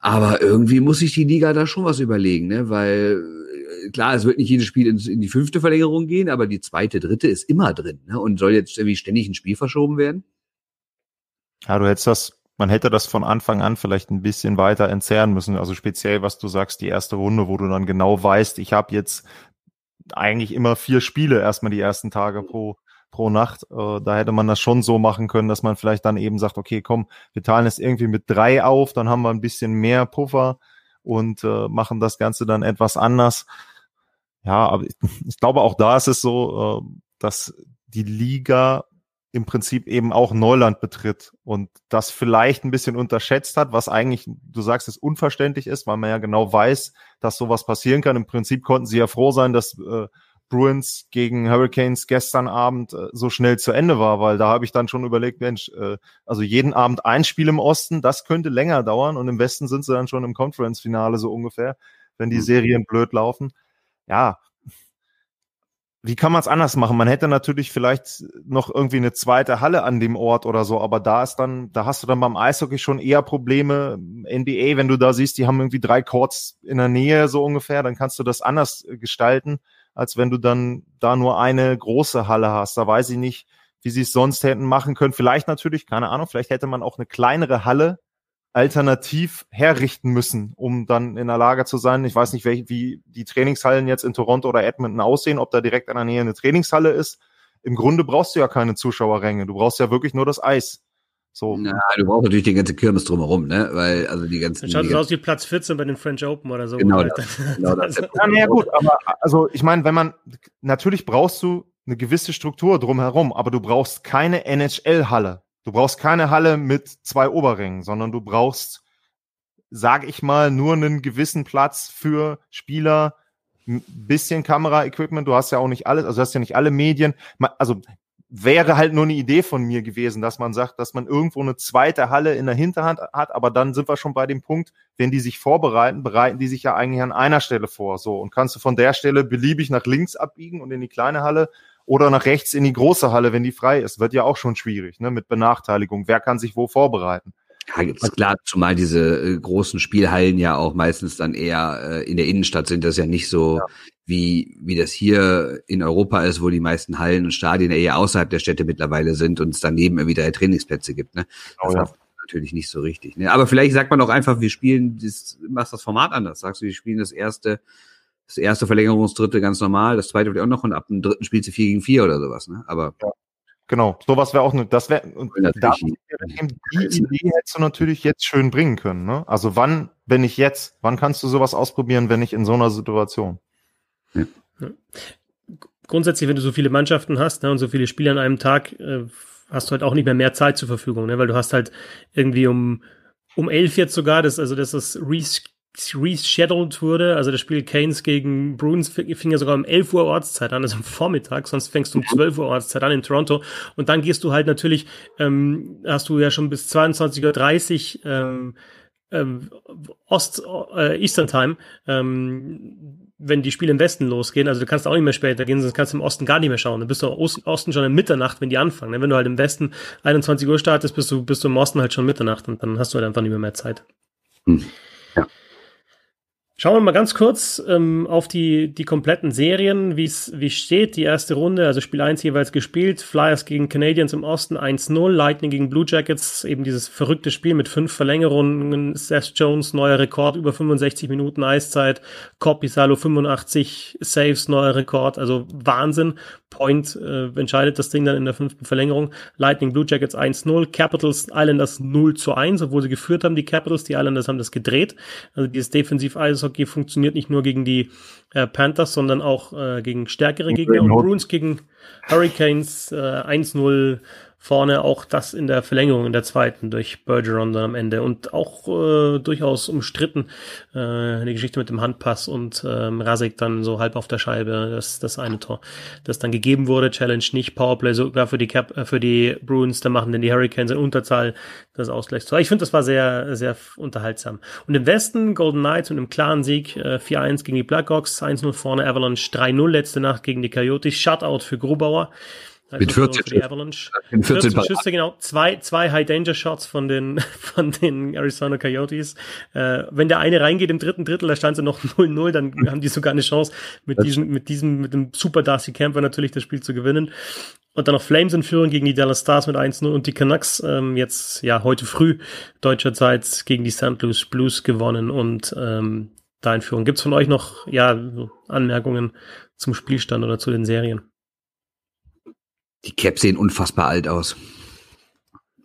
Speaker 2: Aber irgendwie muss sich die Liga da schon was überlegen, ne? weil klar, es wird nicht jedes Spiel in, in, die fünfte Verlängerung gehen, aber die zweite, dritte ist immer drin ne? und soll jetzt irgendwie ständig ein Spiel verschoben werden?
Speaker 3: Ja, du hättest das, man hätte das von Anfang an vielleicht ein bisschen weiter entzerren müssen. Also speziell, was du sagst, die erste Runde, wo du dann genau weißt, ich habe jetzt eigentlich immer vier Spiele erstmal die ersten Tage pro pro Nacht. Äh, da hätte man das schon so machen können, dass man vielleicht dann eben sagt, okay, komm, wir teilen es irgendwie mit drei auf, dann haben wir ein bisschen mehr Puffer und äh, machen das Ganze dann etwas anders. Ja, aber ich, (laughs) ich glaube auch da ist es so, äh, dass die Liga im Prinzip eben auch Neuland betritt und das vielleicht ein bisschen unterschätzt hat, was eigentlich, du sagst, es unverständlich ist, weil man ja genau weiß, dass sowas passieren kann. Im Prinzip konnten sie ja froh sein, dass äh, Bruins gegen Hurricanes gestern Abend äh, so schnell zu Ende war, weil da habe ich dann schon überlegt, Mensch, äh, also jeden Abend ein Spiel im Osten, das könnte länger dauern und im Westen sind sie dann schon im Conference-Finale so ungefähr, wenn die mhm. Serien blöd laufen. Ja, wie kann man es anders machen? Man hätte natürlich vielleicht noch irgendwie eine zweite Halle an dem Ort oder so, aber da ist dann, da hast du dann beim Eishockey schon eher Probleme. NBA, wenn du da siehst, die haben irgendwie drei Courts in der Nähe so ungefähr, dann kannst du das anders gestalten als wenn du dann da nur eine große Halle hast. Da weiß ich nicht, wie sie es sonst hätten machen können. Vielleicht natürlich, keine Ahnung, vielleicht hätte man auch eine kleinere Halle alternativ herrichten müssen, um dann in der Lage zu sein. Ich weiß nicht, wie, die Trainingshallen jetzt in Toronto oder Edmonton aussehen, ob da direkt in der Nähe eine Trainingshalle ist. Im Grunde brauchst du ja keine Zuschauerränge. Du brauchst ja wirklich nur das Eis. So.
Speaker 2: Na, du brauchst natürlich den ganzen Kirmes drumherum, ne? Weil, also die ganzen.
Speaker 1: Dann schaut
Speaker 2: es
Speaker 1: aus wie Platz 14 bei den French Open oder so.
Speaker 2: Genau,
Speaker 1: Halt
Speaker 2: das, (laughs) genau das.
Speaker 3: Ja, naja, gut, aber also ich meine, wenn man natürlich brauchst du eine gewisse Struktur drumherum, aber du brauchst keine NHL-Halle. Du brauchst keine Halle mit zwei Oberrängen, sondern du brauchst, sag ich mal, nur einen gewissen Platz für Spieler, ein bisschen Kameraequipment. Du hast ja auch nicht alles, also du hast ja nicht alle Medien. Also wäre halt nur eine Idee von mir gewesen, dass man sagt, dass man irgendwo eine zweite Halle in der Hinterhand hat, aber dann sind wir schon bei dem Punkt, wenn die sich vorbereiten, bereiten die sich ja eigentlich an einer Stelle vor, so und kannst du von der Stelle beliebig nach links abbiegen und in die kleine Halle oder nach rechts in die große Halle, wenn die frei ist, wird ja auch schon schwierig, ne, mit Benachteiligung. Wer kann sich wo vorbereiten?
Speaker 2: Ja, ist klar, zumal diese äh, großen Spielhallen ja auch meistens dann eher äh, in der Innenstadt sind. Das ist ja nicht so, wie, wie das hier in Europa ist, wo die meisten Hallen und Stadien eher außerhalb der Städte mittlerweile sind und es daneben irgendwie drei Trainingsplätze gibt. Ne? Das
Speaker 3: Genau, ja.
Speaker 2: natürlich nicht so richtig. Ne? Aber vielleicht sagt man auch einfach, wir spielen, das, machst das Format anders. Sagst du, wir spielen das erste, das erste Verlängerungsdritte ganz normal, das zweite vielleicht auch noch und ab dem dritten spielst du vier gegen vier oder sowas. Ne? Aber
Speaker 3: Genau, sowas wäre auch eine, das wäre, und da, die Idee hättest du natürlich jetzt schön bringen können, ne? Also wann, wenn ich jetzt, wann kannst du sowas ausprobieren, wenn ich in so einer Situation?
Speaker 1: Grundsätzlich, wenn du so viele Mannschaften hast ne, und so viele Spiele an einem Tag, äh, hast du halt auch nicht mehr mehr Zeit zur Verfügung, ne, weil du hast halt irgendwie um um elf jetzt sogar, das also dass das res rescheduled wurde, also das Spiel Canes gegen Bruins fing fing ja sogar um 11 Uhr Ortszeit an, also am Vormittag, sonst fängst du um 12 Uhr Ortszeit an in Toronto. Und dann gehst du halt natürlich, ähm, hast du ja schon bis 22.30 Uhr ähm, ähm, Ost, äh, Eastern Time, ähm, wenn die Spiele im Westen losgehen, also du kannst auch nicht mehr später gehen, sonst kannst du im Osten gar nicht mehr schauen. Dann bist du im Osten, schon in Mitternacht, wenn die anfangen. ne? Wenn du halt im Westen 21 Uhr startest, bist du, bist du im Osten halt schon Mitternacht und dann hast du halt einfach nicht mehr mehr Zeit.
Speaker 2: Hm.
Speaker 1: Schauen wir mal ganz kurz ähm, auf die, die kompletten Serien, wie es wie steht. Die erste Runde, also Spiel 1 jeweils gespielt. Flyers gegen Canadiens im Osten 1-0. Lightning gegen Blue Jackets, eben dieses verrückte Spiel mit fünf Verlängerungen. Seth Jones, neuer Rekord, über 65 Minuten Eiszeit. Corpisalo 85 Saves, neuer Rekord. Also Wahnsinn. Point äh, entscheidet das Ding dann in der fünften Verlängerung. Lightning Blue Jackets 1-0. Capitals Islanders 0 zu 1, obwohl sie geführt haben, die Capitals. Die Islanders haben das gedreht. Also dieses Defensiv-Eishockey funktioniert nicht nur gegen die äh, Panthers, sondern auch äh, gegen stärkere Gegner. Und Bruins gegen Hurricanes äh, 1-0 vorne, auch das in der Verlängerung in der zweiten durch Bergeron dann am Ende und auch äh, durchaus umstritten äh, eine Geschichte mit dem Handpass und ähm, Rasek dann so halb auf der Scheibe das das eine Tor, das dann gegeben wurde, Challenge nicht Powerplay sogar für die Cap äh, für die Bruins, da machen denn die Hurricanes in Unterzahl das Ausgleichstor. Ich finde, das war sehr sehr unterhaltsam. Und im Westen Golden Knights und im klaren Sieg äh, 4-1 gegen die Blackhawks, 1-0 vorne Avalanche 3-0 letzte Nacht gegen die Coyotes, Shutout für Grubauer.
Speaker 2: Mit 14
Speaker 1: für die Avalanche.
Speaker 2: In 14
Speaker 1: 14 Schüsse, genau. Zwei, zwei High-Danger-Shots von den, (laughs) von den Arizona Coyotes. Äh, wenn der eine reingeht im dritten Drittel, da stand sie noch (laughs) 0-0, dann haben die sogar eine Chance, mit diesem, mit diesem, mit dem Super Darcy Camper natürlich das Spiel zu gewinnen. Und dann noch Flames in Führung gegen die Dallas Stars mit 1-0 und die Canucks ähm, jetzt, ja, heute früh deutscher Zeit gegen die St. Louis Blues gewonnen und ähm, da in Führung. Gibt's von euch noch, ja, Anmerkungen zum Spielstand oder zu den Serien?
Speaker 2: Die Caps sehen unfassbar alt aus.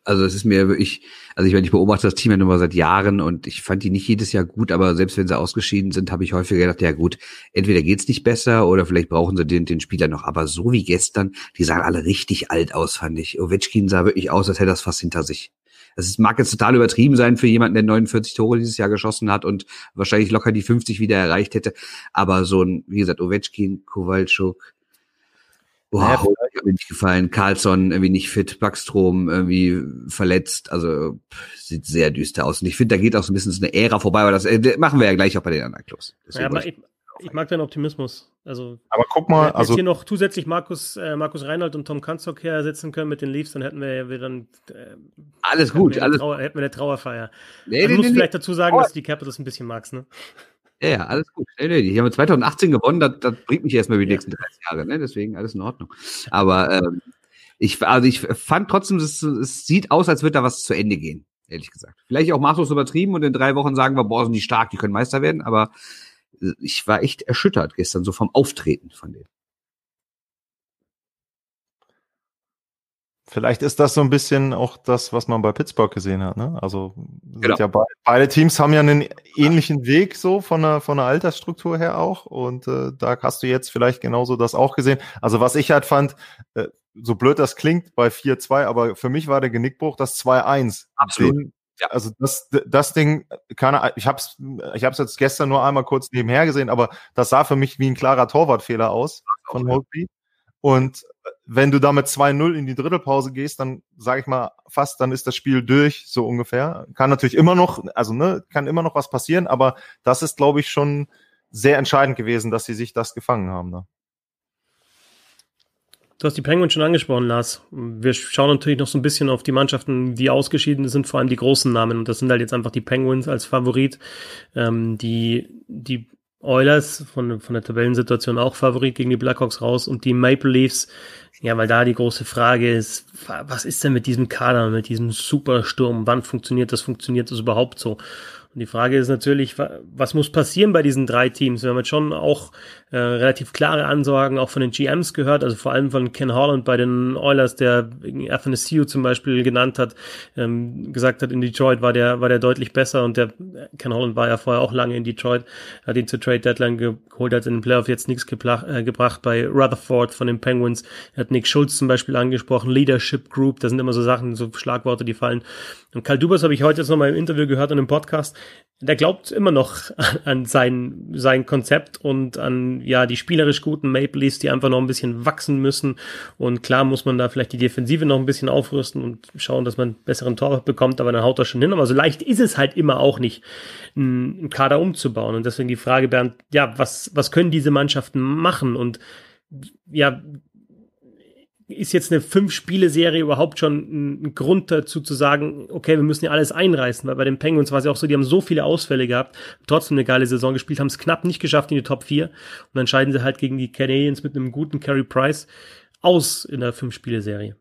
Speaker 2: Also es ist mir wirklich, also ich meine, ich beobachte das Team ja nur mal seit Jahren und ich fand die nicht jedes Jahr gut, aber selbst wenn sie ausgeschieden sind, habe ich häufiger gedacht, ja gut, entweder geht's nicht besser oder vielleicht brauchen sie den, den Spieler noch. Aber so wie gestern, die sahen alle richtig alt aus, fand ich. Ovechkin sah wirklich aus, als hätte das fast hinter sich. Das mag jetzt total übertrieben sein für jemanden, der 49 Tore dieses Jahr geschossen hat und wahrscheinlich locker die 50 wieder erreicht hätte. Aber so ein, wie gesagt, Ovechkin, Kowalczuk, Boah, ja, mir nicht gefallen. Carlson irgendwie nicht fit, Backstrom irgendwie verletzt. Also pff, sieht sehr düster aus. Und ich finde, da geht auch so ein bisschen so eine Ära vorbei, aber das äh, machen wir ja gleich auch bei den anderen Clubs.
Speaker 1: Ja, aber ich, ich, mag deinen Optimismus. Also,
Speaker 3: aber guck mal, also
Speaker 1: hier noch zusätzlich Markus äh, Markus Reinhold und Tom Kanzok hersetzen können mit den Leafs, dann hätten wir ja wieder dann
Speaker 2: äh, alles gut,
Speaker 1: wir
Speaker 2: alles
Speaker 1: Trauer, hätten wir eine Trauerfeier. Nee, also, nee, muss nee, vielleicht dazu sagen, oh. dass du die Capitals ein bisschen magst, ne?
Speaker 2: Ja, ja, alles gut. Nee, nee, die haben 2018 gewonnen, das, das bringt mich erstmal über die nächsten 30 Jahre, ne? Deswegen alles in Ordnung. Aber ähm, ich, also ich fand trotzdem, es, es sieht aus, als würde da was zu Ende gehen, ehrlich gesagt. Vielleicht auch maßlos übertrieben und in drei Wochen sagen wir, boah, sind die stark, die können Meister werden, aber ich war echt erschüttert gestern, so vom Auftreten von denen.
Speaker 3: Vielleicht ist das so ein bisschen auch das, was man bei Pittsburgh gesehen hat. Ne? Also genau. ja beide, beide, Teams haben ja einen ähnlichen Weg so von der von der Altersstruktur her auch und äh, da hast du jetzt vielleicht genauso das auch gesehen. Also was ich halt fand, äh, so blöd das klingt bei 4-2, aber für mich war der Genickbruch das 2-1.
Speaker 2: Absolut. Den,
Speaker 3: ja. Also das, das Ding, keine, ich habe es ich hab's jetzt gestern nur einmal kurz nebenher gesehen, aber das sah für mich wie ein klarer Torwartfehler aus von Holtby. Und wenn du damit 2-0 in die Drittelpause gehst, dann sage ich mal fast, dann ist das Spiel durch, so ungefähr. Kann natürlich immer noch, also ne, kann immer noch was passieren, aber das ist, glaube ich, schon sehr entscheidend gewesen, dass sie sich das gefangen haben. Ne?
Speaker 1: Du hast die Penguins schon angesprochen, Lars. Wir schauen natürlich noch so ein bisschen auf die Mannschaften, die ausgeschieden sind, vor allem die großen Namen. Und das sind halt jetzt einfach die Penguins als Favorit. Ähm, die, die Oilers von, von der Tabellensituation auch Favorit gegen die Blackhawks raus und die Maple Leafs, ja, weil da die große Frage ist, was ist denn mit diesem Kader, mit diesem Supersturm? Wann funktioniert das? Funktioniert das überhaupt so? Und die Frage ist natürlich, was muss passieren bei diesen drei Teams? Wir haben jetzt schon auch äh, relativ klare Ansagen auch von den GMs gehört, also vor allem von Ken Holland bei den Oilers, der Athanasiu zum Beispiel genannt hat, ähm, gesagt hat, in Detroit war der, war der deutlich besser und der Ken Holland war ja vorher auch lange in Detroit, hat ihn zur Trade Deadline geholt, hat in den Playoff jetzt nichts äh, gebracht bei Rutherford von den Penguins. Hat Nick Schulz zum Beispiel angesprochen, Leadership Group, das sind immer so Sachen, so Schlagworte, die fallen. Und Karl Dubas habe ich heute jetzt noch mal im Interview gehört und im Podcast der glaubt immer noch an sein, sein Konzept und an ja die spielerisch guten Maple Leafs, die einfach noch ein bisschen wachsen müssen. Und klar muss man da vielleicht die Defensive noch ein bisschen aufrüsten und schauen, dass man einen besseren Torwart bekommt, aber dann haut er schon hin. Aber so leicht ist es halt immer auch nicht, einen Kader umzubauen. Und deswegen die Frage, Bernd, ja, was, was können diese Mannschaften machen? Und ja, ist jetzt eine Fünf-Spiele-Serie überhaupt schon ein Grund dazu zu sagen, okay, wir müssen ja alles einreißen, weil bei den Penguins war es ja auch so, die haben so viele Ausfälle gehabt, trotzdem eine geile Saison gespielt, haben es knapp nicht geschafft in die Top 4 und dann scheiden sie halt gegen die Canadiens mit einem guten Carey Price aus in der Fünf-Spiele-Serie.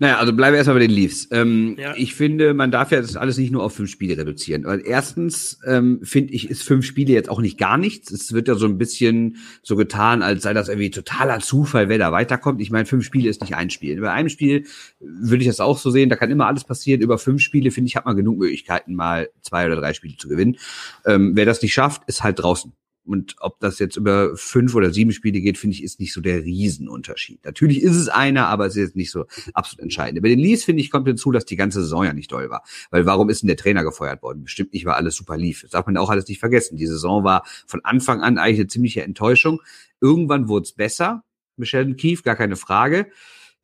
Speaker 2: Naja, also bleiben wir erstmal bei den Leafs. Ähm, ja. Ich finde, man darf ja das alles nicht nur auf fünf Spiele reduzieren. Weil erstens ähm, finde ich, ist fünf Spiele jetzt auch nicht gar nichts. Es wird ja so ein bisschen so getan, als sei das irgendwie totaler Zufall, wer da weiterkommt. Ich meine, fünf Spiele ist nicht ein Spiel. Bei einem Spiel würde ich das auch so sehen, da kann immer alles passieren. Über fünf Spiele, finde ich, hat man genug Möglichkeiten, mal zwei oder drei Spiele zu gewinnen. Ähm, wer das nicht schafft, ist halt draußen. Und ob das jetzt über fünf oder sieben Spiele geht, finde ich, ist nicht so der Riesenunterschied. Natürlich ist es einer, aber es ist jetzt nicht so absolut entscheidend. Bei den Leafs, finde ich, kommt hinzu, dass die ganze Saison ja nicht toll war. Weil warum ist denn der Trainer gefeuert worden? Bestimmt nicht, weil alles super lief. Das darf man auch alles nicht vergessen. Die Saison war von Anfang an eigentlich eine ziemliche Enttäuschung. Irgendwann wurde es besser. Michelle Keefe, gar keine Frage.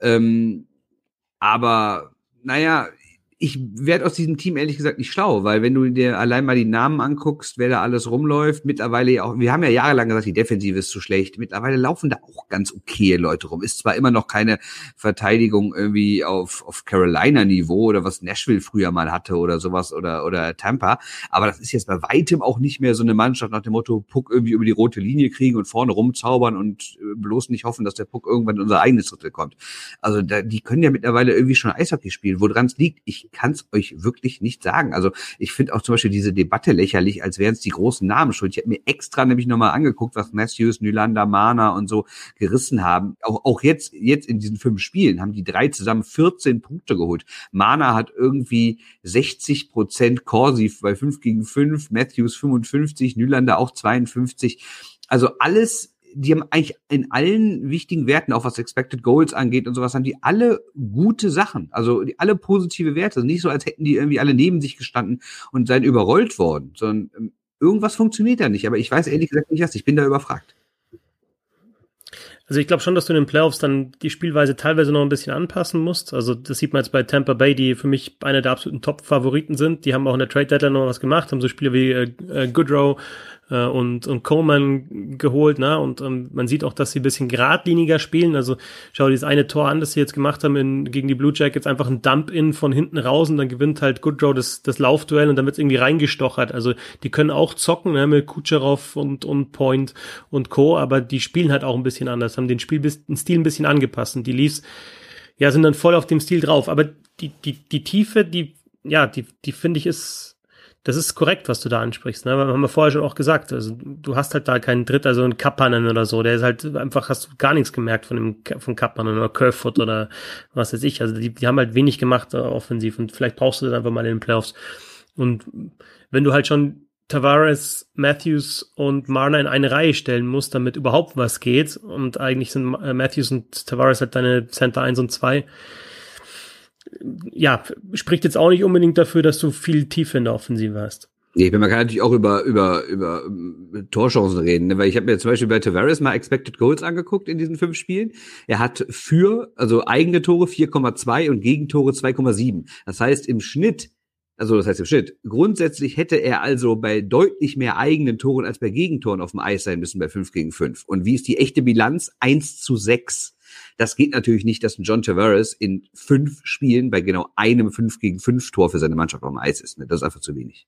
Speaker 2: Ähm, aber naja, ich werde aus diesem Team ehrlich gesagt nicht schlau, weil wenn du dir allein mal die Namen anguckst, wer da alles rumläuft, mittlerweile ja auch, wir haben ja jahrelang gesagt, die Defensive ist zu schlecht. Mittlerweile laufen da auch ganz okay Leute rum. Ist zwar immer noch keine Verteidigung irgendwie auf, auf Carolina-Niveau oder was Nashville früher mal hatte oder sowas oder, oder Tampa, aber das ist jetzt bei weitem auch nicht mehr so eine Mannschaft nach dem Motto, Puck irgendwie über die rote Linie kriegen und vorne rumzaubern und äh, bloß nicht hoffen, dass der Puck irgendwann in unser eigenes Drittel kommt. Also da, die können ja mittlerweile irgendwie schon Eishockey spielen. Woran es liegt, ich kann es euch wirklich nicht sagen. Also ich finde auch zum Beispiel diese Debatte lächerlich, als wären es die großen Namen schuld. Ich habe mir extra nämlich nochmal angeguckt, was Matthews, Nylander, Mana und so gerissen haben. Auch, auch jetzt, jetzt in diesen fünf Spielen haben die drei zusammen 14 Punkte geholt. Mana hat irgendwie 60 Prozent Corsi bei 5 gegen 5, Matthews 55, Nylander auch 52. Also alles die haben eigentlich in allen wichtigen Werten, auch was Expected Goals angeht und sowas, haben die alle gute Sachen. Also die, alle positive Werte. Also nicht so, als hätten die irgendwie alle neben sich gestanden und seien überrollt worden, sondern ähm, irgendwas funktioniert da nicht. Aber ich weiß ehrlich gesagt nicht was. Ich bin da überfragt.
Speaker 1: Also ich glaube schon, dass du in den Playoffs dann die Spielweise teilweise noch ein bisschen anpassen musst. Also das sieht man jetzt bei Tampa Bay, die für mich einer der absoluten Top-Favoriten sind. Die haben auch in der Trade Deadline noch was gemacht, haben so Spiele wie äh, äh Goodrow äh, und, und Coleman geholt, ne? Und ähm, man sieht auch, dass sie ein bisschen geradliniger spielen. Also schau dir das eine Tor an, das sie jetzt gemacht haben in, gegen die Blue Jackets, einfach ein Dump-In von hinten raus und dann gewinnt halt Goodrow das, das Laufduell und dann wird irgendwie reingestochert. Also die können auch zocken, ne? mit Kucherov und, und Point und Co., aber die spielen halt auch ein bisschen anders, haben den Spiel, den Stil ein bisschen angepasst und die Leafs ja, sind dann voll auf dem Stil drauf. Aber die, die, die Tiefe, die, ja, die, die finde ich ist, Das ist korrekt, was du da ansprichst. Ne? Haben wir vorher schon auch gesagt. Also du hast halt da keinen Dritter, so einen Kappanen oder so. Der ist halt einfach, hast du gar nichts gemerkt von dem von Kappanen oder Curvefoot oder was weiß ich. Also die, die haben halt wenig gemacht uh, offensiv und vielleicht brauchst du das einfach mal in den Playoffs. Und wenn du halt schon Tavares, Matthews und Marner in eine Reihe stellen musst, damit überhaupt was geht und eigentlich sind äh, Matthews und Tavares halt deine Center 1 und 2, ja, spricht jetzt auch nicht unbedingt dafür, dass du viel Tiefe in der Offensive hast.
Speaker 2: Nee, man kann natürlich auch über, über, über ähm, Torchancen reden, ne? weil ich habe mir zum Beispiel bei Tavares mal Expected Goals angeguckt in diesen fünf Spielen. Er hat für, also eigene Tore 4,2 und Gegentore 2,7. Das heißt, im Schnitt, also das heißt im Schnitt, grundsätzlich hätte er also bei deutlich mehr eigenen Toren als bei Gegentoren auf dem Eis sein müssen bei 5 gegen 5. Und wie ist die echte Bilanz? 1 zu 6. Das geht natürlich nicht, dass ein John Tavares in fünf Spielen bei genau einem 5 gegen 5 Tor für seine Mannschaft auf dem Eis ist. Ne? Das ist einfach zu wenig.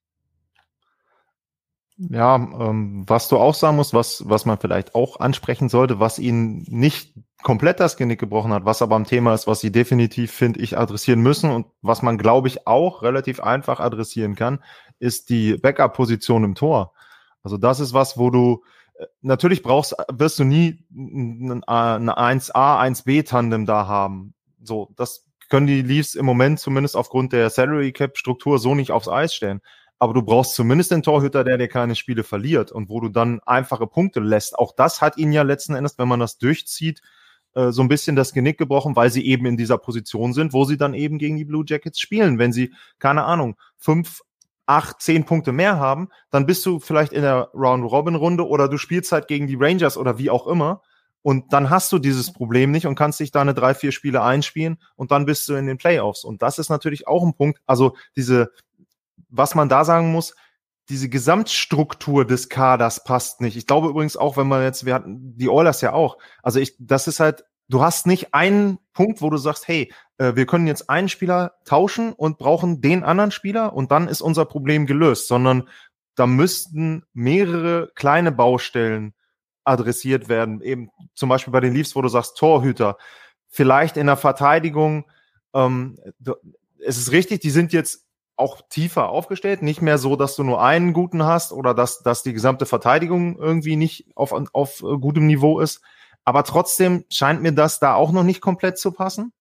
Speaker 3: Ja, ähm, was du auch sagen musst, was, was man vielleicht auch ansprechen sollte, was ihn nicht komplett das Genick gebrochen hat, was aber ein Thema ist, was sie definitiv, finde ich, adressieren müssen und was man, glaube ich, auch relativ einfach adressieren kann, ist die Backup-Position im Tor. Also das ist was, wo du natürlich brauchst, wirst du nie ein 1A, 1B-Tandem da haben. So, das können die Leafs im Moment zumindest aufgrund der Salary Cap Struktur so nicht aufs Eis stellen. Aber du brauchst zumindest den Torhüter, der dir keine Spiele verliert und wo du dann einfache Punkte lässt. Auch das hat ihn ja letzten Endes, wenn man das durchzieht, äh, so ein bisschen das Genick gebrochen, weil sie eben in dieser Position sind, wo sie dann eben gegen die Blue Jackets spielen. Wenn sie, keine Ahnung, fünf acht, zehn Punkte mehr haben, dann bist du vielleicht in der Round-Robin-Runde oder du spielst halt gegen die Rangers oder wie auch immer. Und dann hast du dieses Problem nicht und kannst dich da eine drei, vier Spiele einspielen und dann bist du in den Playoffs. Und das ist natürlich auch ein Punkt. Also diese, was man da sagen muss, diese Gesamtstruktur des Kaders passt nicht. Ich glaube übrigens auch, wenn man jetzt, wir hatten die Oilers ja auch. Also ich, das ist halt du hast nicht einen Punkt, wo du sagst, hey, äh, wir können jetzt einen Spieler tauschen und brauchen den anderen Spieler und dann ist unser Problem gelöst, sondern da müssten mehrere kleine Baustellen adressiert werden. Eben zum Beispiel bei den Leafs, wo du sagst, Torhüter. Vielleicht in der Verteidigung, ähm, es ist richtig, die sind jetzt auch tiefer aufgestellt, nicht mehr so, dass du nur einen guten hast oder dass, dass die gesamte Verteidigung irgendwie nicht auf, auf äh, gutem Niveau ist. Aber trotzdem scheint mir das da auch noch nicht komplett zu passen.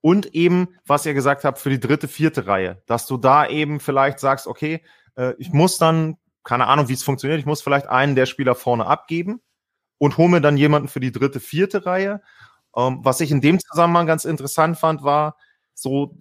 Speaker 3: Und eben, was ihr gesagt habt, für die dritte, vierte Reihe, dass du da eben vielleicht sagst, okay, äh, ich muss dann, keine Ahnung, wie es funktioniert, ich muss vielleicht einen der Spieler vorne abgeben und hole mir dann jemanden für die dritte, vierte Reihe. Ähm, was ich in dem Zusammenhang ganz interessant fand, war, so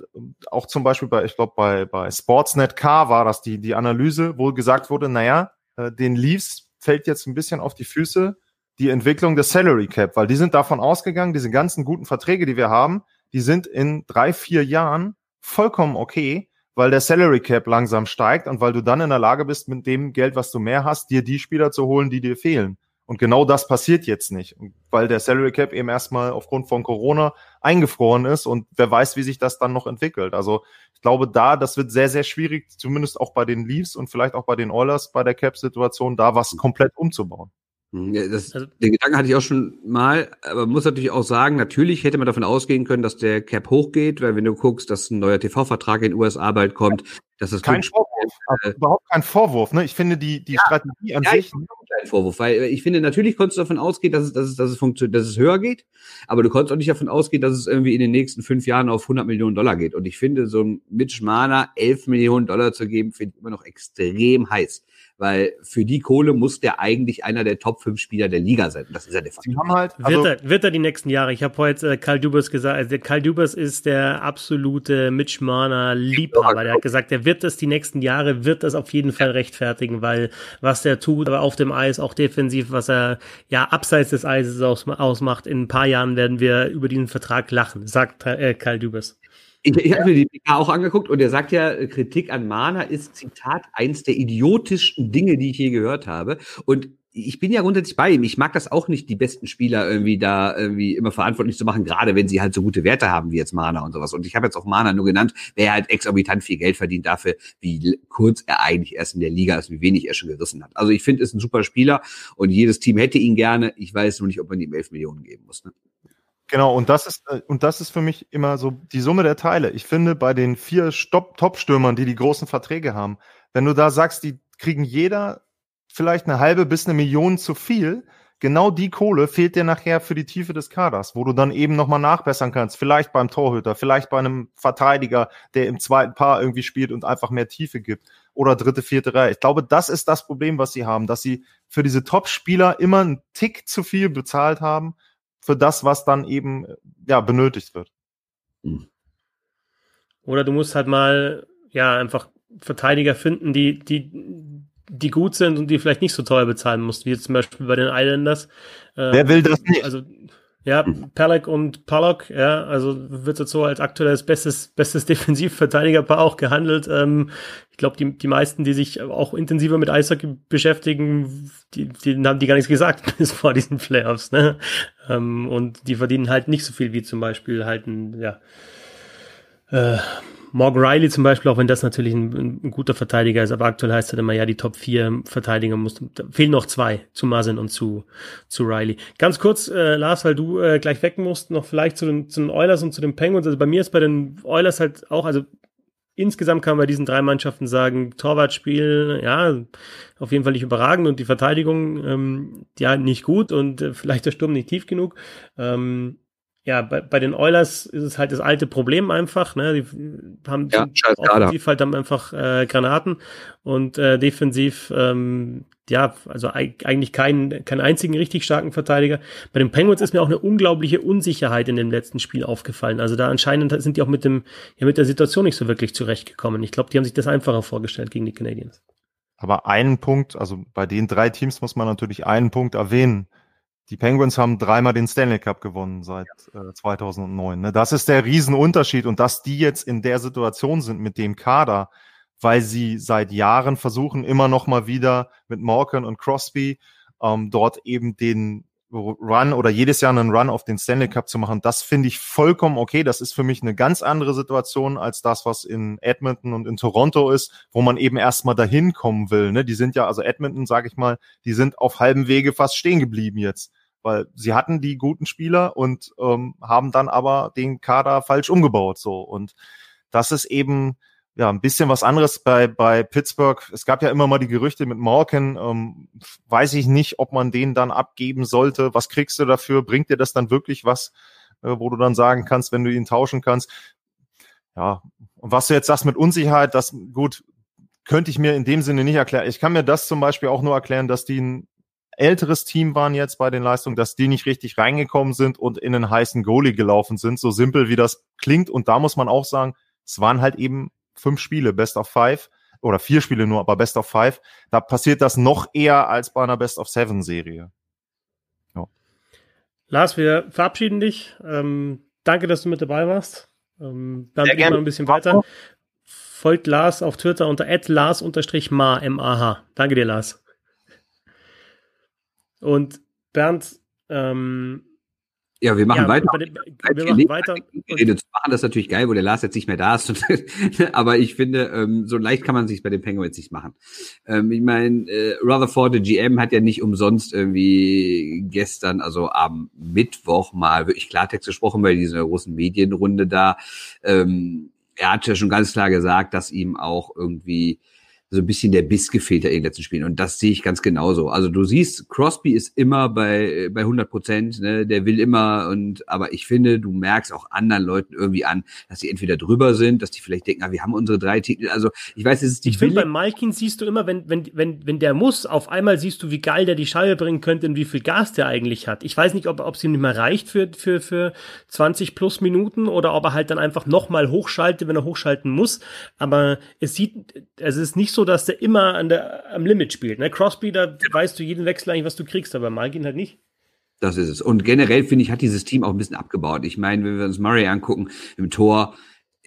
Speaker 3: auch zum Beispiel bei, ich glaube, bei, bei Sportsnet K war das die, die Analyse, wo gesagt wurde, naja, äh, den Leafs fällt jetzt ein bisschen auf die Füße, die Entwicklung des Salary Cap, weil die sind davon ausgegangen, diese ganzen guten Verträge, die wir haben, die sind in drei, vier Jahren vollkommen okay, weil der Salary Cap langsam steigt und weil du dann in der Lage bist, mit dem Geld, was du mehr hast, dir die Spieler zu holen, die dir fehlen. Und genau das passiert jetzt nicht, weil der Salary Cap eben erstmal aufgrund von Corona eingefroren ist und wer weiß, wie sich das dann noch entwickelt. Also ich glaube, da, das wird sehr, sehr schwierig, zumindest auch bei den Leafs und vielleicht auch bei den Oilers bei der Cap-Situation, da was komplett umzubauen.
Speaker 2: Hm, ja, das, also, den Gedanken hatte ich auch schon mal, aber muss natürlich auch sagen, natürlich hätte man davon ausgehen können, dass der Cap hochgeht, weil wenn du guckst, dass ein neuer TV-Vertrag in den USA bald kommt, das
Speaker 3: kein Vorwurf, äh, überhaupt kein Vorwurf. Ne? Ich finde die die ja, Strategie an ja, sich
Speaker 2: kein Vorwurf, weil ich finde natürlich konntest du davon ausgehen, dass es dass es dass es funktioniert, dass es höher geht, aber du konntest auch nicht davon ausgehen, dass es irgendwie in den nächsten fünf Jahren auf 100 Millionen Dollar geht. Und ich finde so ein Mitch Mana 11 Millionen Dollar zu geben, finde ich immer noch extrem heiß weil für die Kohle muss der eigentlich einer der Top 5 Spieler der Liga sein. Das ist ja
Speaker 1: der Fall. Halt, also wird, er, wird er die nächsten Jahre? Ich habe heute äh, Karl Dubas gesagt, also Karl Dubas ist der absolute Mitch Marner Liebhaber. Der hat gesagt, wird das die nächsten Jahre, wird das auf jeden Fall rechtfertigen, weil was der tut, aber auf dem Eis, auch defensiv, was er ja abseits des Eises aus, ausmacht, in ein paar Jahren werden wir über diesen Vertrag lachen, sagt äh, Karl Dubas.
Speaker 2: Ich, ich habe mir die PK auch angeguckt und er sagt ja, Kritik an Mana ist, Zitat, eins der idiotischsten Dinge, die ich je gehört habe. Und ich bin ja grundsätzlich bei ihm. Ich mag das auch nicht, die besten Spieler irgendwie da irgendwie immer verantwortlich zu machen, gerade wenn sie halt so gute Werte haben wie jetzt Mana und sowas. Und ich habe jetzt auch Mana nur genannt, wer halt exorbitant viel Geld verdient dafür, wie kurz er eigentlich erst in der Liga ist, wie wenig er schon gerissen hat. Also ich finde, ist ein super Spieler und jedes Team hätte ihn gerne. Ich weiß nur nicht, ob man ihm elf Millionen geben muss. Ne?
Speaker 3: Genau, und das ist, äh, und das ist für mich immer so die Summe der Teile. Ich finde, bei den vier Top-Stürmern, die die großen Verträge haben, wenn du da sagst, die kriegen jeder vielleicht eine halbe bis eine Million zu viel, genau die Kohle fehlt dir nachher für die Tiefe des Kaders, wo du dann eben nochmal nachbessern kannst. Vielleicht beim Torhüter, vielleicht bei einem Verteidiger, der im zweiten Paar irgendwie spielt und einfach mehr Tiefe gibt. Oder dritte, vierte Reihe. Ich glaube, das ist das Problem, was sie haben, dass sie für diese Top-Spieler immer einen Tick zu viel bezahlt haben für das, was dann eben ja benötigt wird. Hm.
Speaker 1: Oder du musst halt mal ja einfach Verteidiger finden, die, die, die gut sind und die vielleicht nicht so teuer bezahlen musst, wie jetzt zum Beispiel bei den Islanders.
Speaker 3: Wer will das nicht?
Speaker 1: Also, ja, Pelleck und Pollock, ja, also wird jetzt so als aktuelles bestes, bestes (laughs) Defensivverteidigerpaar auch gehandelt. Ähm, ich glaube, die, die meisten, die sich auch intensiver mit Eishockey beschäftigen, die, die haben die gar nichts gesagt (laughs) bis vor diesen Playoffs, ne? Ähm, und die verdienen halt nicht so viel wie zum Beispiel halt ein, ja, äh, Morgan Riley zum Beispiel, auch wenn das natürlich ein, ein, guter Verteidiger ist, aber aktuell heißt es immer, ja, die Top 4 Verteidiger muss, fehlen noch zwei, zu Masin und zu, zu Riley. Ganz kurz, äh, Lars, weil du äh, gleich weg musst, noch vielleicht zu den, zu den Oilers und zu den Penguins. Also bei mir ist bei den Oilers halt auch, also insgesamt kann man bei diesen drei Mannschaften sagen, Torwartspiel, ja, auf jeden Fall nicht überragend und die Verteidigung, ähm, ja, nicht gut und äh, vielleicht der Sturm nicht tief genug. Ähm, ja, bei, bei den Oilers ist es halt das alte Problem einfach, ne? Die haben ja, offensiv halt dann einfach äh, Granaten und äh, defensiv ähm, ja, also eigentlich keinen, keinen einzigen richtig starken Verteidiger. Bei den Penguins ist mir auch eine unglaubliche Unsicherheit in dem letzten Spiel aufgefallen. Also da anscheinend sind die auch mit dem, ja, mit der Situation nicht so wirklich zurechtgekommen. Ich glaube, die haben sich das einfacher vorgestellt gegen die Canadiens.
Speaker 3: Aber einen Punkt, also bei den drei Teams muss man natürlich einen Punkt erwähnen. Die Penguins haben dreimal den Stanley Cup gewonnen seit äh, 2009. Ne? Das ist der Riesenunterschied. Und dass die jetzt in der Situation sind mit dem Kader, weil sie seit Jahren versuchen, immer noch mal wieder mit Morgan und Crosby ähm, dort eben den Run oder jedes Jahr einen Run auf den Stanley Cup zu machen, das finde ich vollkommen okay. Das ist für mich eine ganz andere Situation als das, was in Edmonton und in Toronto ist, wo man eben erstmal dahin kommen will. Ne? Die sind ja, also Edmonton, sage ich mal, die sind auf halbem Wege fast stehen geblieben jetzt, weil sie hatten die guten Spieler und ähm, haben dann aber den Kader falsch umgebaut. So und das ist eben ja, ein bisschen was anderes bei, bei Pittsburgh. Es gab ja immer mal die Gerüchte mit Morgan. Ähm, weiß ich nicht, ob man den dann abgeben sollte. Was kriegst du dafür? Bringt dir das dann wirklich was, äh, wo du dann sagen kannst, wenn du ihn tauschen kannst? Ja, und was du jetzt sagst mit Unsicherheit, das gut, könnte ich mir in dem Sinne nicht erklären. Ich kann mir das zum Beispiel auch nur erklären, dass die ein älteres Team waren jetzt bei den Leistungen, dass die nicht richtig reingekommen sind und in einen heißen Goalie gelaufen sind, so simpel wie das klingt. Und da muss man auch sagen, es waren halt eben fünf Spiele, Best of Five oder vier Spiele nur, aber Best of Five, da passiert das noch eher als bei einer Best of Seven Serie.
Speaker 1: Ja. Lars, wir verabschieden dich. Ähm, danke, dass du mit dabei warst. Ähm, dann Sehr gerne. mal ein bisschen weiter. Folgt Lars auf Twitter unter @lars_ma m-a-h. Danke dir, Lars. Und Bernd, ähm,
Speaker 2: ja, wir machen ja, weiter. Den, wir machen weiter. Rede zu machen, das ist natürlich geil, wo der Lars jetzt nicht mehr da ist. (laughs) aber ich finde, ähm, so leicht kann man sich bei den Penguins nicht machen. Ähm, ich meine, äh, Rutherford, der GM, hat ja nicht umsonst irgendwie gestern, also am Mittwoch mal wirklich Klartext gesprochen bei dieser großen Medienrunde da. Ähm, er hat ja schon ganz klar gesagt, dass ihm auch irgendwie so ein bisschen der Biss gefehlt hat in den letzten Spielen. Und das sehe ich ganz genauso. Also du siehst, Crosby ist immer bei, bei 100 Prozent, ne? der will immer. Und aber ich finde, du merkst auch anderen Leuten irgendwie an, dass sie entweder drüber sind, dass die vielleicht denken, ah, wir haben unsere drei Titel. Also ich weiß, es ist
Speaker 1: nicht Ich finde, bei Malkin siehst du immer, wenn, wenn, wenn, wenn der muss, auf einmal siehst du, wie geil der die Scheibe bringen könnte und wie viel Gas der eigentlich hat. Ich weiß nicht, ob es ihm nicht mehr reicht für, für, für 20 plus Minuten oder ob er halt dann einfach nochmal hochschaltet, wenn er hochschalten muss. Aber es sieht, es ist nicht so, dass der immer an der, am Limit spielt. Ne? Crosby, da weißt du jeden Wechsel eigentlich, was du kriegst, aber Malkin halt nicht.
Speaker 2: Das ist es. Und generell finde ich, hat dieses Team auch ein bisschen abgebaut. Ich meine, wenn wir uns Murray angucken im Tor,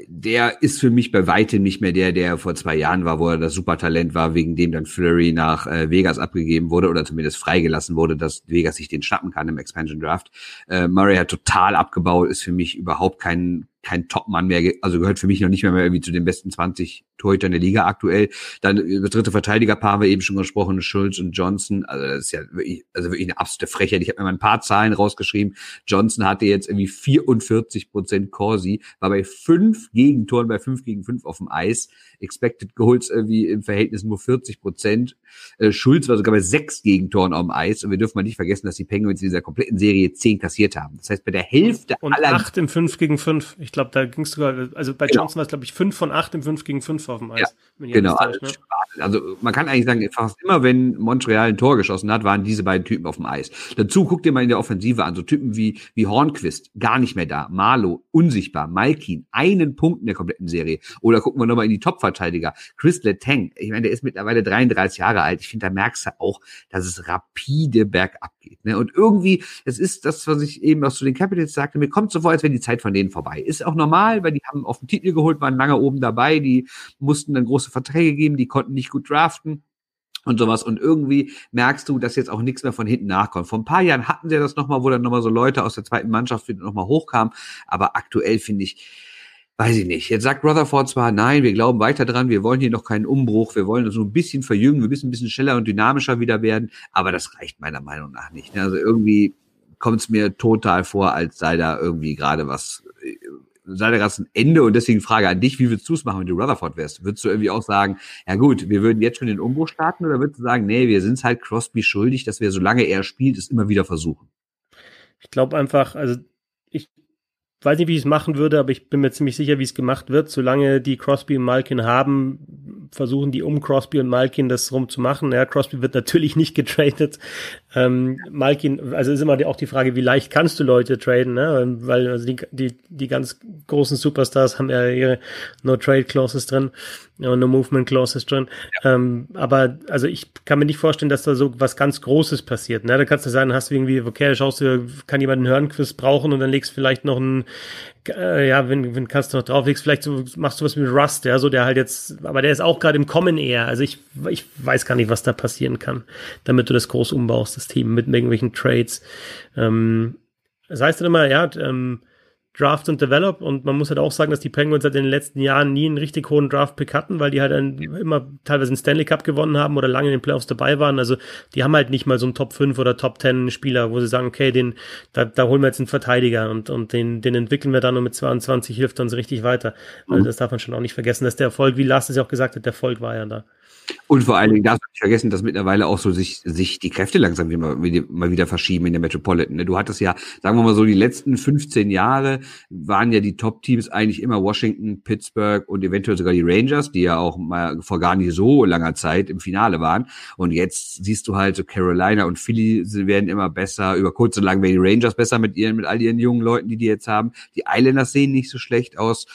Speaker 2: der ist für mich bei weitem nicht mehr der, der vor zwei Jahren war, wo er das Supertalent war, wegen dem dann Flurry nach äh, Vegas abgegeben wurde oder zumindest freigelassen wurde, dass Vegas sich den schnappen kann im Expansion Draft. Äh, Murray hat total abgebaut, ist für mich überhaupt kein kein Topmann mehr, also gehört für mich noch nicht mehr, mehr irgendwie zu den besten 20 Torhütern der Liga aktuell. Dann das dritte Verteidigerpaar haben wir eben schon gesprochen, Schulz und Johnson. Also das ist ja wirklich, also wirklich eine absolute Frechheit. Ich habe mir mal ein paar Zahlen rausgeschrieben. Johnson hatte jetzt irgendwie 44 Prozent Corsi, war bei fünf Gegentoren, bei fünf gegen fünf auf dem Eis. Expected Goals irgendwie im Verhältnis nur 40 Prozent. Äh, Schulz war sogar bei sechs Gegentoren auf dem Eis. Und wir dürfen mal nicht vergessen, dass die Penguins in dieser kompletten Serie zehn kassiert haben. Das heißt, bei der Hälfte
Speaker 1: und aller... acht im fünf gegen fünf. Ich glaube, da ging es sogar, also bei genau. Johnson war es, glaube ich, fünf von acht im fünf gegen fünf auf dem Eis.
Speaker 2: Ja, genau. Also, ne? also man kann eigentlich sagen, fast immer, wenn Montreal ein Tor geschossen hat, waren diese beiden Typen auf dem Eis. Dazu guckt ihr mal in der Offensive an, so Typen wie, wie Hornquist, gar nicht mehr da. Marlow, unsichtbar. Malkin, einen Punkt in der kompletten Serie. Oder gucken wir nochmal in die Top-Verteidiger. Chris Letang, ich meine, der ist mittlerweile 33 Jahre alt. Ich finde, da merkst du auch, dass es rapide bergab geht. Ne? Und irgendwie, es ist das, was ich eben auch zu den Capitals sagte, mir kommt so vor, als wenn die Zeit von denen vorbei. Ist auch normal, weil die haben auf den Titel geholt, waren lange oben dabei, die mussten dann große Verträge geben, die konnten nicht gut draften und sowas. Und irgendwie merkst du, dass jetzt auch nichts mehr von hinten nachkommt. Vor ein paar Jahren hatten sie das nochmal, wo dann nochmal so Leute aus der zweiten Mannschaft wieder nochmal hochkamen. Aber aktuell finde ich, weiß ich nicht. Jetzt sagt Rutherford zwar, nein, wir glauben weiter dran, wir wollen hier noch keinen Umbruch, wir wollen uns nur ein bisschen verjüngen, wir müssen ein bisschen schneller und dynamischer wieder werden. Aber das reicht meiner Meinung nach nicht. Also irgendwie kommt es mir total vor, als sei da irgendwie gerade was sei da gerade ein Ende und deswegen Frage an dich, wie würdest du es machen, wenn du Rutherford wärst? Würdest du irgendwie auch sagen, ja gut, wir würden jetzt schon den Umbruch starten oder würdest du sagen, nee, wir sind halt Crosby schuldig, dass wir, solange er spielt, es immer wieder versuchen?
Speaker 1: Ich glaube einfach, also ich weiß nicht, wie ich es machen würde, aber ich bin mir ziemlich sicher, wie es gemacht wird. Solange die Crosby und Malkin haben, versuchen die um Crosby und Malkin das rum zu machen. Ja, Crosby wird natürlich nicht getradet. Ähm, Malkin, also ist immer auch die Frage, wie leicht kannst du Leute traden, ne? Weil also die, die, die ganz großen Superstars haben ja ihre No-Trade-Clauses drin, No-Movement-Clauses drin. Ja. Ähm, aber also ich kann mir nicht vorstellen, dass da so was ganz Großes passiert. Ne? Da kannst du sagen, hast du irgendwie, okay, schaust du, kann jemand einen Hörnquiz brauchen und dann legst vielleicht noch einen äh, ja, wenn, wenn kannst du noch drauflegst, vielleicht so, machst du was mit Rust, ja, so der halt jetzt, aber der ist auch gerade im Kommen eher. Also ich, ich weiß gar nicht, was da passieren kann, damit du das groß umbaust, das Team mit irgendwelchen Trades. Ähm, das heißt dann immer, ja, ähm, Draft und Develop und man muss halt auch sagen, dass die Penguins halt in den letzten Jahren nie einen richtig hohen Draft-Pick hatten, weil die halt ein, immer teilweise einen Stanley Cup gewonnen haben oder lange in den Playoffs dabei waren. Also die haben halt nicht mal so einen Top 5 oder Top 10 Spieler, wo sie sagen, okay, den, da, da holen wir jetzt einen Verteidiger und, und den, den entwickeln wir dann und mit 22 hilft uns richtig weiter. Also das darf man schon auch nicht vergessen, dass der Erfolg, wie Lars es ja auch gesagt hat, der Erfolg war ja da.
Speaker 2: Und vor allen Dingen darfst du nicht vergessen, dass mittlerweile auch so sich, sich die Kräfte langsam wieder, mal wieder verschieben in der Metropolitan. Ne? Du hattest ja, sagen wir mal so, die letzten 15 Jahre waren ja die Top-Teams eigentlich immer Washington, Pittsburgh und eventuell sogar die Rangers, die ja auch mal vor gar nicht so langer Zeit im Finale waren. Und jetzt siehst du halt so Carolina und Philly sie werden immer besser. Über kurz und lang werden die Rangers besser mit ihren, mit all ihren jungen Leuten, die die jetzt haben. Die Islanders sehen nicht so schlecht aus.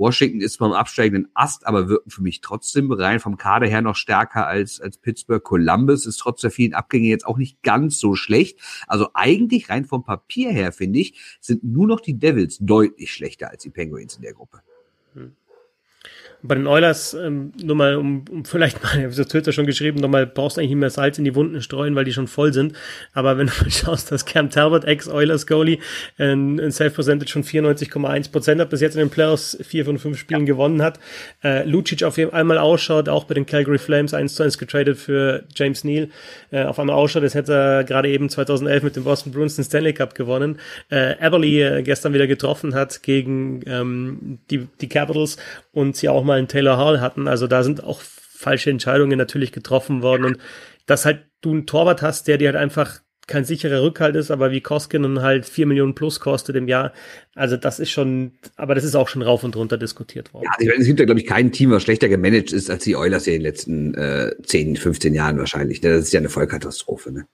Speaker 2: Washington ist beim absteigenden Ast, aber wirken für mich trotzdem rein vom Kader her noch stärker als, als Pittsburgh. Columbus ist trotz der vielen Abgänge jetzt auch nicht ganz so schlecht. Also eigentlich rein vom Papier her, finde ich, sind nur noch die Devils deutlich schlechter als die Penguins in der Gruppe. Hm.
Speaker 1: Bei den Oilers, ähm, nur mal, um, um vielleicht mal, (laughs) ich habe Twitter schon geschrieben, nochmal, brauchst du eigentlich nicht mehr Salz in die Wunden streuen, weil die schon voll sind. Aber wenn du mal (laughs) schaust, dass Cam Talbot, Ex-Oilers Goalie, ein, ein Self-Percentage von 94,1 Prozent hat, bis jetzt in den Playoffs vier von fünf Spielen ja. gewonnen hat. Äh, Lucic auf jeden Fall einmal ausschaut, auch bei den Calgary Flames 1 zu 1 getradet für James Neal, äh, auf einmal ausschaut, als hätte er gerade eben 2011 mit dem Boston Bruins den Stanley Cup gewonnen. Äh, Everly äh, gestern wieder getroffen hat gegen ähm, die, die Capitals und sie auch mal einen Taylor Hall hatten. Also da sind auch falsche Entscheidungen natürlich getroffen worden. Und dass halt du einen Torwart hast, der dir halt einfach kein sicherer Rückhalt ist, aber wie Koskinen halt vier Millionen plus kostet im Jahr. Also das ist schon, aber das ist auch schon rauf und runter diskutiert worden. Ja,
Speaker 2: also es gibt ja, glaube ich, kein Team, was schlechter gemanagt ist als die Oilers in den letzten äh, 10, 15 Jahren wahrscheinlich. Das ist ja eine Vollkatastrophe. Ne?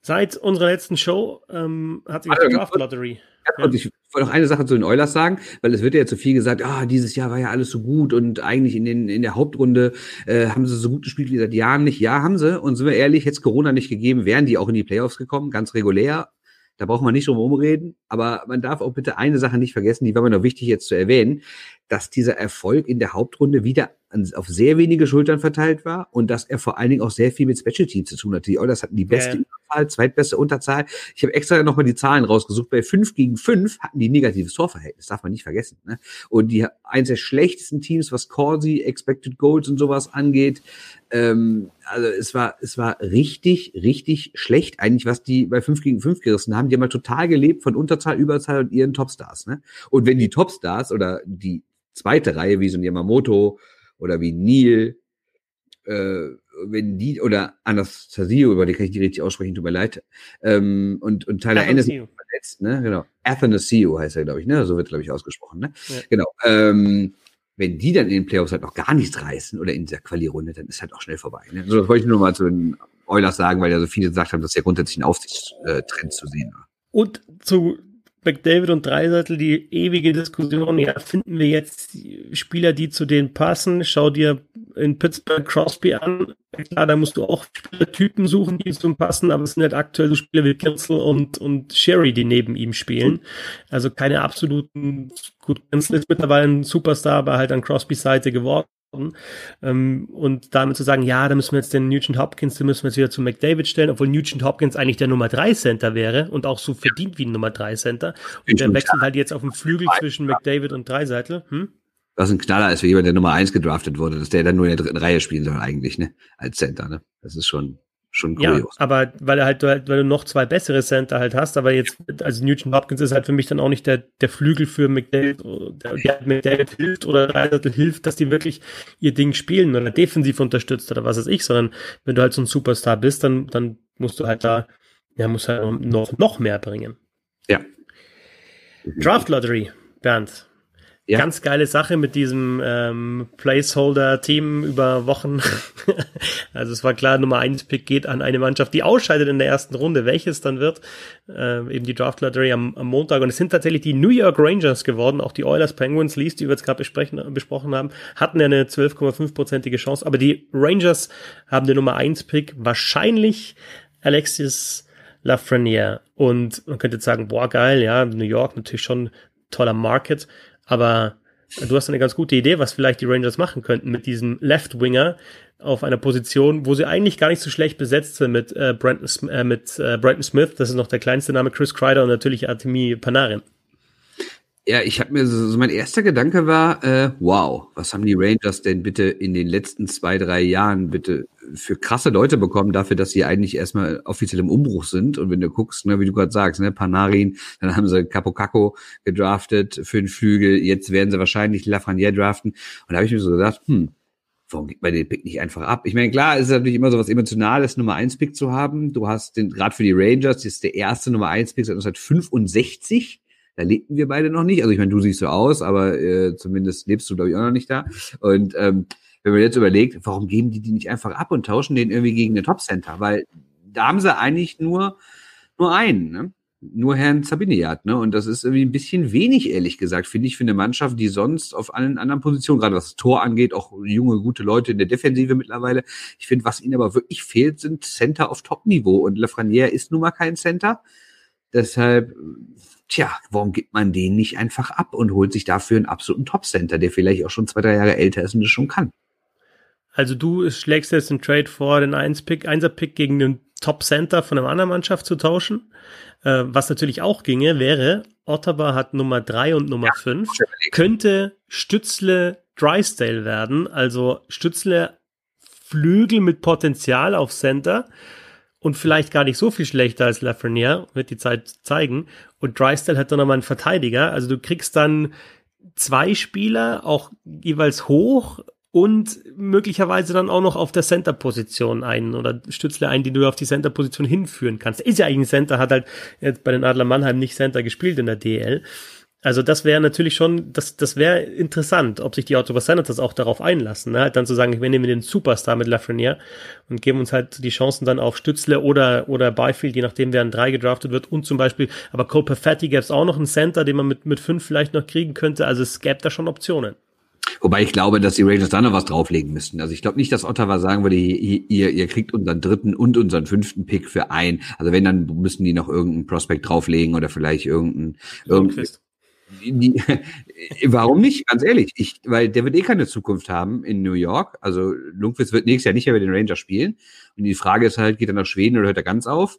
Speaker 1: Seit unserer letzten Show ähm, hat sich also, die Draft Lottery.
Speaker 2: Ja. Ich wollte noch eine Sache zu den Oilers sagen, weil es wird ja zu viel gesagt, ah, dieses Jahr war ja alles so gut und eigentlich in, den, in der Hauptrunde äh, haben sie so gut gespielt wie seit Jahren nicht. Ja, haben sie. Und sind wir ehrlich, hätte es Corona nicht gegeben, wären die auch in die Playoffs gekommen, ganz regulär. Da braucht man nicht drum rumreden. Aber man darf auch bitte eine Sache nicht vergessen, die war mir noch wichtig jetzt zu erwähnen, dass dieser Erfolg in der Hauptrunde wieder auf sehr wenige Schultern verteilt war und dass er vor allen Dingen auch sehr viel mit Special Teams zu tun hatte. Die Oilers hatten die beste ja Unterzahl, zweitbeste Unterzahl. Ich habe extra nochmal die Zahlen rausgesucht. Bei 5 gegen 5 hatten die negatives Torverhältnis, darf man nicht vergessen. Ne? Und die eins der schlechtesten Teams, was Corsi, Expected Goals und sowas angeht. Ähm, also es war, es war richtig, richtig schlecht eigentlich, was die bei 5 gegen 5 gerissen haben. Die haben halt total gelebt von Unterzahl, Überzahl und ihren Topstars. Ne? Und wenn die Topstars oder die zweite Reihe, wie so ein Yamamoto oder wie Neil, äh, wenn die, oder Anastasio, über die kann ich die richtig aussprechen, tut mir leid, ähm, und, und Tyler Anderson verletzt, ne, genau. Athanasio heißt er, glaube ich, ne, so wird, glaube ich, ausgesprochen, ne, ja. genau, ähm, wenn die dann in den Playoffs halt noch gar nichts reißen oder in der Quali-Runde, dann ist halt auch schnell vorbei. Ne? So, das wollte ich nur mal zu den Oilers sagen, weil ja so viele gesagt haben, dass ja grundsätzlich ein Aufsichtstrend zu sehen war.
Speaker 1: Und zu McDavid und Dreiseitel die ewige Diskussion, ja, finden wir jetzt Spieler, die zu denen passen? Schau dir in Pittsburgh Crosby an. Klar, da musst du auch Spielertypen suchen, die zu ihm passen, aber es sind halt aktuell so Spieler wie Kinsel und, und Sherry, die neben ihm spielen. Also keine absoluten, gut, Kinsel ist mittlerweile ein Superstar, aber halt an Crosbys Seite geworden. Ähm, und damit zu sagen, ja, da müssen wir jetzt den Nugent Hopkins, den müssen wir jetzt wieder zu McDavid stellen, obwohl Nugent Hopkins eigentlich der Nummer 3 Center wäre und auch so verdient wie ein Nummer 3 Center. Und der wechselt halt jetzt auf dem Flügel zwischen McDavid und Dreiseitel. Hm?
Speaker 2: Was ein Knaller ist für jemand, der Nummer 1 gedraftet wurde, dass der dann nur in der dritten Reihe spielen soll eigentlich, ne? Als Center, ne? Das ist schon schon
Speaker 1: kurios. Ja, aber weil er halt, weil du noch zwei bessere Center halt hast, aber jetzt, also Newton Hopkins ist halt für mich dann auch nicht der, der Flügel für McDavid, der, der McDavid hilft oder Dreisettel hilft, dass die wirklich ihr Ding spielen oder defensiv unterstützt oder was weiß ich, sondern wenn du halt so ein Superstar bist, dann, dann musst du halt da, ja, musst halt noch, noch mehr bringen.
Speaker 2: Ja.
Speaker 1: Draft Lottery, Bernd. Ja. Ganz geile Sache mit diesem ähm, Placeholder-Team über Wochen. (laughs) also es war klar, Nummer 1 Pick geht an eine Mannschaft, die ausscheidet in der ersten Runde. Welches dann wird, äh, eben die Draft Lottery am, am Montag. Und es sind tatsächlich die New York Rangers geworden. Auch die Oilers Penguins, Least, die wir jetzt gerade besprochen haben, hatten ja eine 12,5-prozentige Chance. Aber die Rangers haben den Nummer 1 Pick. Wahrscheinlich Alexis Lafreniere. Und man könnte jetzt sagen, boah, geil, ja, New York natürlich schon toller Market. Aber du hast eine ganz gute Idee, was vielleicht die Rangers machen könnten mit diesem Left Winger auf einer Position, wo sie eigentlich gar nicht so schlecht besetzt sind mit äh, Brandon, äh, mit äh, Brandon Smith, das ist noch der kleinste Name, Chris Kreider und natürlich Artemi Panarin.
Speaker 2: Ja, ich habe mir so, so mein erster Gedanke war, äh, wow, was haben die Rangers denn bitte in den letzten zwei, drei Jahren bitte für krasse Leute bekommen, dafür, dass sie eigentlich erstmal offiziell im Umbruch sind. Und wenn du guckst, ne, wie du gerade sagst, ne, Panarin, dann haben sie Capocacco gedraftet für den Flügel, jetzt werden sie wahrscheinlich Lafreniere draften. Und da habe ich mir so gedacht, hm, warum gibt man den Pick nicht einfach ab? Ich meine, klar, es ist natürlich immer so was Emotionales, Nummer 1 Pick zu haben. Du hast den, gerade für die Rangers, das ist der erste Nummer 1 Pick seit 1965 da lebten wir beide noch nicht. Also ich meine, du siehst so aus, aber äh, zumindest lebst du, glaube ich, auch noch nicht da. Und ähm, wenn man jetzt überlegt, warum geben die die nicht einfach ab und tauschen den irgendwie gegen den Top Center? Weil da haben sie eigentlich nur, nur einen, ne? nur Herrn Sabiniat, ne? Und das ist irgendwie ein bisschen wenig, ehrlich gesagt, finde ich, für eine Mannschaft, die sonst auf allen anderen Positionen, gerade was das Tor angeht, auch junge, gute Leute in der Defensive mittlerweile. Ich finde, was ihnen aber wirklich fehlt, sind Center auf Top-Niveau. Und Lafreniere ist nun mal kein Center. Deshalb tja, warum gibt man den nicht einfach ab und holt sich dafür einen absoluten Top-Center, der vielleicht auch schon zwei, drei Jahre älter ist und das schon kann?
Speaker 1: Also du schlägst jetzt einen Trade vor, den 1-Pick, 1er-Pick gegen den Top-Center von einer anderen Mannschaft zu tauschen. Äh, was natürlich auch ginge, wäre, Ottawa hat Nummer 3 und Nummer 5, ja, könnte Stützle Drysdale werden, also Stützle Flügel mit Potenzial auf Center und vielleicht gar nicht so viel schlechter als Lafreniere, wird die Zeit zeigen. Und Drysdale hat dann nochmal einen Verteidiger. Also du kriegst dann zwei Spieler, auch jeweils hoch und möglicherweise dann auch noch auf der Center-Position einen oder Stützle ein, die du auf die Center-Position hinführen kannst. Ist ja eigentlich ein Center, hat halt jetzt bei den Adler Mannheim nicht Center gespielt in der DL. Also das wäre natürlich schon, das, das wäre interessant, ob sich die Ottawa Senators auch darauf einlassen, ne? halt dann zu sagen, wir nehmen den Superstar mit Lafreniere und geben uns halt die Chancen dann auf Stützle oder, oder Byfield, je nachdem, wer an drei gedraftet wird und zum Beispiel, aber Cole Perfetti gäbe es auch noch einen Center, den man mit, mit fünf vielleicht noch kriegen könnte, also es gäbe da schon Optionen.
Speaker 2: Wobei ich glaube, dass die Rangers da noch was drauflegen müssten. Also ich glaube nicht, dass Ottawa sagen würde, ihr, ihr kriegt unseren dritten und unseren fünften Pick für ein. Also wenn, dann müssen die noch irgendeinen Prospekt drauflegen oder vielleicht irgendeinen, irgendein, die, (laughs) warum nicht? Ganz ehrlich, ich, weil der wird eh keine Zukunft haben in New York. Also Lundqvist wird nächstes Jahr nicht mehr bei den Rangers spielen. Und die Frage ist halt, geht er nach Schweden oder hört er ganz auf?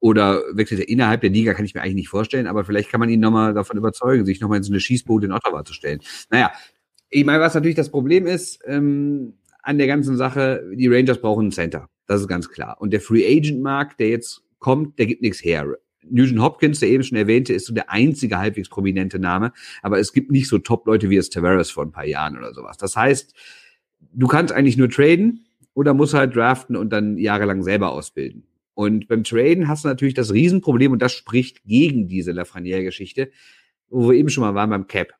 Speaker 2: Oder wechselt er innerhalb der Liga, kann ich mir eigentlich nicht vorstellen, aber vielleicht kann man ihn nochmal davon überzeugen, sich nochmal in so eine Schießbude in Ottawa zu stellen. Naja, ich meine, was natürlich das Problem ist, ähm, an der ganzen Sache, die Rangers brauchen einen Center. Das ist ganz klar. Und der Free Agent Markt, der jetzt kommt, der gibt nichts her. Nugent Hopkins, der eben schon erwähnte, ist so der einzige halbwegs prominente Name, aber es gibt nicht so Top-Leute wie es Tavares vor ein paar Jahren oder sowas. Das heißt, du kannst eigentlich nur traden oder musst halt draften und dann jahrelang selber ausbilden. Und beim Traden hast du natürlich das Riesenproblem, und das spricht gegen diese Lafreniere-Geschichte, wo wir eben schon mal waren beim Cap.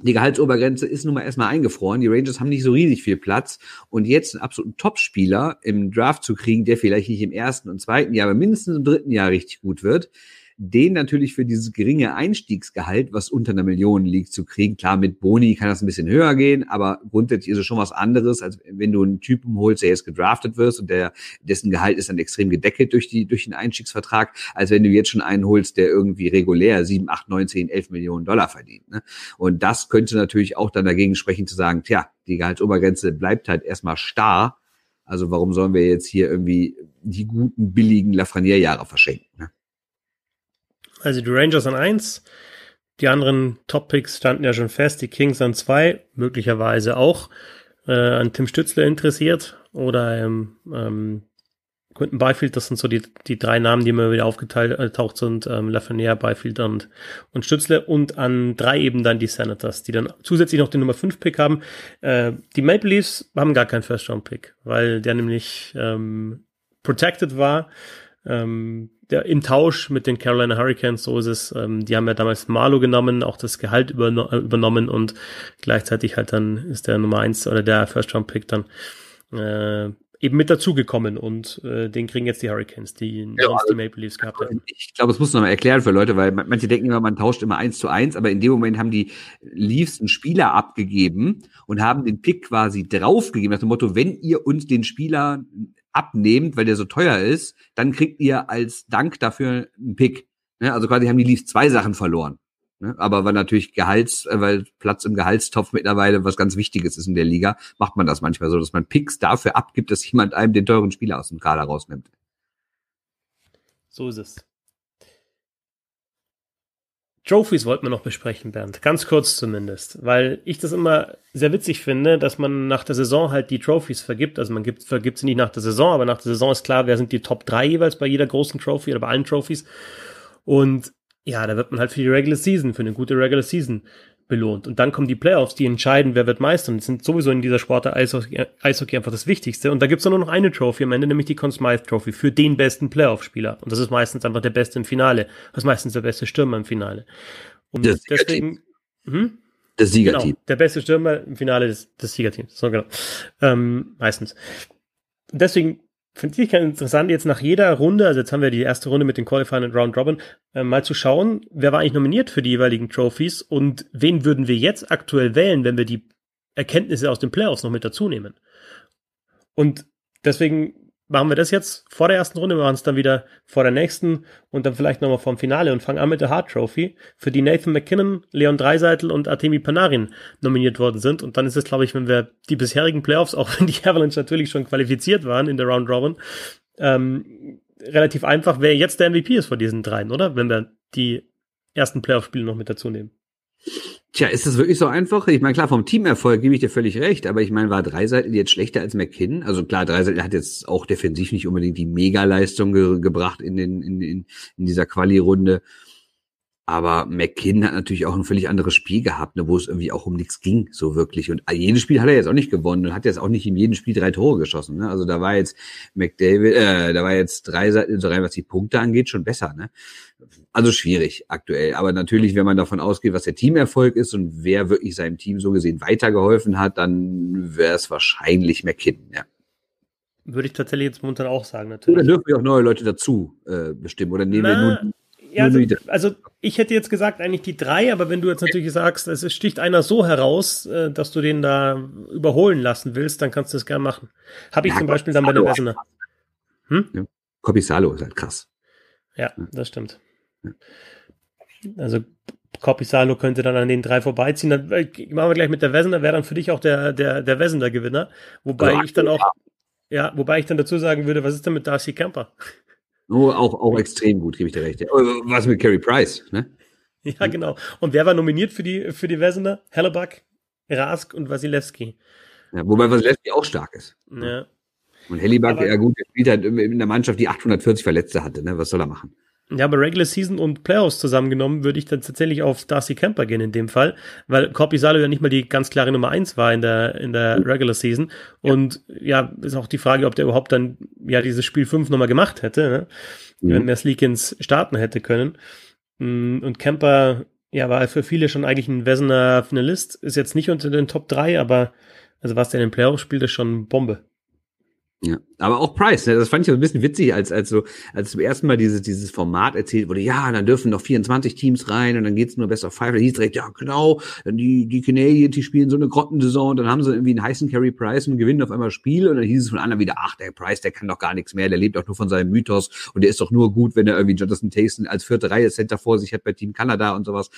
Speaker 2: Die Gehaltsobergrenze ist nun mal erstmal eingefroren. Die Rangers haben nicht so riesig viel Platz. Und jetzt einen absoluten Topspieler im Draft zu kriegen, der vielleicht nicht im ersten und zweiten Jahr, aber mindestens im dritten Jahr richtig gut wird, den natürlich für dieses geringe Einstiegsgehalt, was unter einer Million liegt, zu kriegen. Klar, mit Boni kann das ein bisschen höher gehen, aber grundsätzlich ist es schon was anderes, als wenn du einen Typen holst, der jetzt gedraftet wirst und der, dessen Gehalt ist dann extrem gedeckelt durch die, durch den Einstiegsvertrag, als wenn du jetzt schon einen holst, der irgendwie regulär sieben, acht, neun, zehn, elf Millionen Dollar verdient. Ne? Und das könnte natürlich auch dann dagegen sprechen zu sagen, tja, die Gehaltsobergrenze bleibt halt erstmal starr. Also warum sollen wir jetzt hier irgendwie die guten, billigen Lafreniere-Jahre verschenken? Ne?
Speaker 1: Also die Rangers an eins, die anderen Top-Picks standen ja schon fest, die Kings an zwei, möglicherweise auch äh, an Tim Stützler interessiert oder ähm, ähm, Quentin Byfield, das sind so die, die drei Namen, die immer wieder aufgetaucht sind, ähm, Lafreniere, Byfield und, und Stützle und an drei eben dann die Senators, die dann zusätzlich noch den Nummer 5 Pick haben. Äh, die Maple Leafs haben gar keinen First-Round-Pick, weil der nämlich ähm, protected war. Ähm, der, im Tausch mit den Carolina Hurricanes, so ist es, ähm, die haben ja damals Marlo genommen, auch das Gehalt überno übernommen und gleichzeitig halt dann ist der Nummer eins oder der First Round Pick dann äh, eben mit dazugekommen und äh, den kriegen jetzt die Hurricanes, die ja, sonst also, die Maple Leafs gehabt haben.
Speaker 2: Ich glaube, das muss man mal erklären für Leute, weil manche denken immer, man tauscht immer eins zu eins, aber in dem Moment haben die Leafs einen Spieler abgegeben und haben den Pick quasi draufgegeben, nach dem Motto, wenn ihr uns den Spieler abnehmt, weil der so teuer ist, dann kriegt ihr als Dank dafür einen Pick. Ne? Also quasi haben die Leafs zwei Sachen verloren. Ne? Aber weil natürlich Gehalts, äh, weil Platz im Gehaltstopf mittlerweile was ganz Wichtiges ist in der Liga, macht man das manchmal so, dass man Picks dafür abgibt, dass jemand einem den teuren Spieler aus dem Kader rausnimmt.
Speaker 1: So ist es. Trophies wollten wir noch besprechen, Bernd. Ganz kurz zumindest. Weil ich das immer sehr witzig finde, dass man nach der Saison halt die Trophies vergibt. Also man gibt, vergibt sie nicht nach der Saison, aber nach der Saison ist klar, wer sind die Top 3 jeweils bei jeder großen Trophy oder bei allen Trophies. Und ja, da wird man halt für die Regular Season, für eine gute Regular Season belohnt. Und dann kommen die Playoffs, die entscheiden, wer wird Meister. Und das sind sowieso in dieser Sportart Eishockey, Eishockey einfach das Wichtigste. Und da gibt's nur noch eine Trophy am Ende, nämlich die Conn Smythe Trophy für den besten Playoff-Spieler. Und das ist meistens einfach der Beste im Finale. Das ist meistens der beste Stürmer im Finale. Und das deswegen, hm?
Speaker 2: Das Siegerteam.
Speaker 1: Genau, der beste Stürmer im Finale des, des Siegerteams. So genau. Ähm, meistens. Deswegen finde ich ganz interessant, jetzt nach jeder Runde, also jetzt haben wir die erste Runde mit den Qualifying und Round Robin, äh, mal zu schauen, wer war eigentlich nominiert für die jeweiligen Trophies und wen würden wir jetzt aktuell wählen, wenn wir die Erkenntnisse aus den Playoffs noch mit dazu nehmen. Und deswegen machen wir das jetzt vor der ersten Runde, wir machen es dann wieder vor der nächsten und dann vielleicht nochmal vom Finale und fangen an mit der Hart Trophy, für die Nathan McKinnon, Leon Dreiseitel und Artemi Panarin nominiert worden sind. Und dann ist es, glaube ich, wenn wir die bisherigen Playoffs, auch wenn die Avalanche natürlich schon qualifiziert waren in der Round Robin, ähm, relativ einfach, wer jetzt der MVP ist von diesen dreien, oder? Wenn wir die ersten Playoff-Spiele noch mit dazu nehmen.
Speaker 2: Tja, ist das wirklich so einfach? Ich meine, klar, vom Teamerfolg gebe ich dir völlig recht, aber ich meine, war Dreiseitel jetzt schlechter als McKinnon? Also klar, Dreiseitel hat jetzt auch defensiv nicht unbedingt die Megaleistung ge gebracht in, den, in, in, in dieser Quali-Runde. Aber McKinn hat natürlich auch ein völlig anderes Spiel gehabt, ne, wo es irgendwie auch um nichts ging, so wirklich. Und jedes Spiel hat er jetzt auch nicht gewonnen und hat jetzt auch nicht in jedem Spiel drei Tore geschossen. Ne? Also da war jetzt McDavid, äh, da war jetzt drei, drei, was die Punkte angeht, schon besser. Ne? Also schwierig aktuell. Aber natürlich, wenn man davon ausgeht, was der Teamerfolg ist und wer wirklich seinem Team so gesehen weitergeholfen hat, dann wäre es wahrscheinlich McKinnon, ja.
Speaker 1: Würde ich tatsächlich jetzt momentan auch sagen, natürlich.
Speaker 2: Oder dürfen wir auch neue Leute dazu äh, bestimmen? Oder nehmen Na, wir nur
Speaker 1: ja, also, also, ich hätte jetzt gesagt eigentlich die drei, aber wenn du jetzt natürlich sagst, es sticht einer so heraus, äh, dass du den da überholen lassen willst, dann kannst du das gerne machen. Habe ich ja, zum Beispiel dann bei der Wessener.
Speaker 2: Hm? Ja. Kopisalo ist halt krass.
Speaker 1: Ja, das stimmt. Also Kopisalo könnte dann an den drei vorbeiziehen. Dann äh, machen wir gleich mit der Wessener, wäre dann für dich auch der, der, der Wessener Gewinner. Wobei ja, ich dann auch, ja, wobei ich dann dazu sagen würde, was ist denn mit Darcy Camper?
Speaker 2: Oh, auch, auch extrem gut, gebe ich dir recht. Was mit Carey Price, ne? (laughs)
Speaker 1: Ja, genau. Und wer war nominiert für die, für die Wesener? Hellebuck, Rask und Wasilewski.
Speaker 2: Ja, wobei Wasilewski auch stark ist.
Speaker 1: Ja.
Speaker 2: Und Hellebuck, ja gut, der spielt halt in der Mannschaft, die 840 Verletzte hatte, ne? Was soll er machen?
Speaker 1: Ja, aber Regular Season und Playoffs zusammengenommen würde ich dann tatsächlich auf Darcy Kemper gehen in dem Fall, weil Corpi Salo ja nicht mal die ganz klare Nummer eins war in der, in der Regular Season. Und ja, ist auch die Frage, ob der überhaupt dann ja dieses Spiel fünf nochmal gemacht hätte, ne? Mhm. wenn Merslikins starten hätte können. Mm, und Kemper, ja, war für viele schon eigentlich ein Wessener Finalist, ist jetzt nicht unter den Top drei, aber also was der in den Playoffs spielt, ist schon Bombe.
Speaker 2: Ja, aber auch Price, ne? das fand ich auch ein bisschen witzig, als, als so, als zum ersten Mal dieses, dieses Format erzählt wurde, ja, dann dürfen noch 24 Teams rein und dann geht's nur Best of Five. Da hieß direkt, ja, genau, die, die Canadiens, die spielen so eine Grottensaison und dann haben sie irgendwie einen heißen Carry Price und gewinnen auf einmal Spiel und dann hieß es von anderen wieder, ach, der Price, der kann doch gar nichts mehr, der lebt auch nur von seinem Mythos und der ist doch nur gut, wenn er irgendwie Jonathan Tayson als vierte Reihe Center vor sich hat bei Team Kanada und sowas.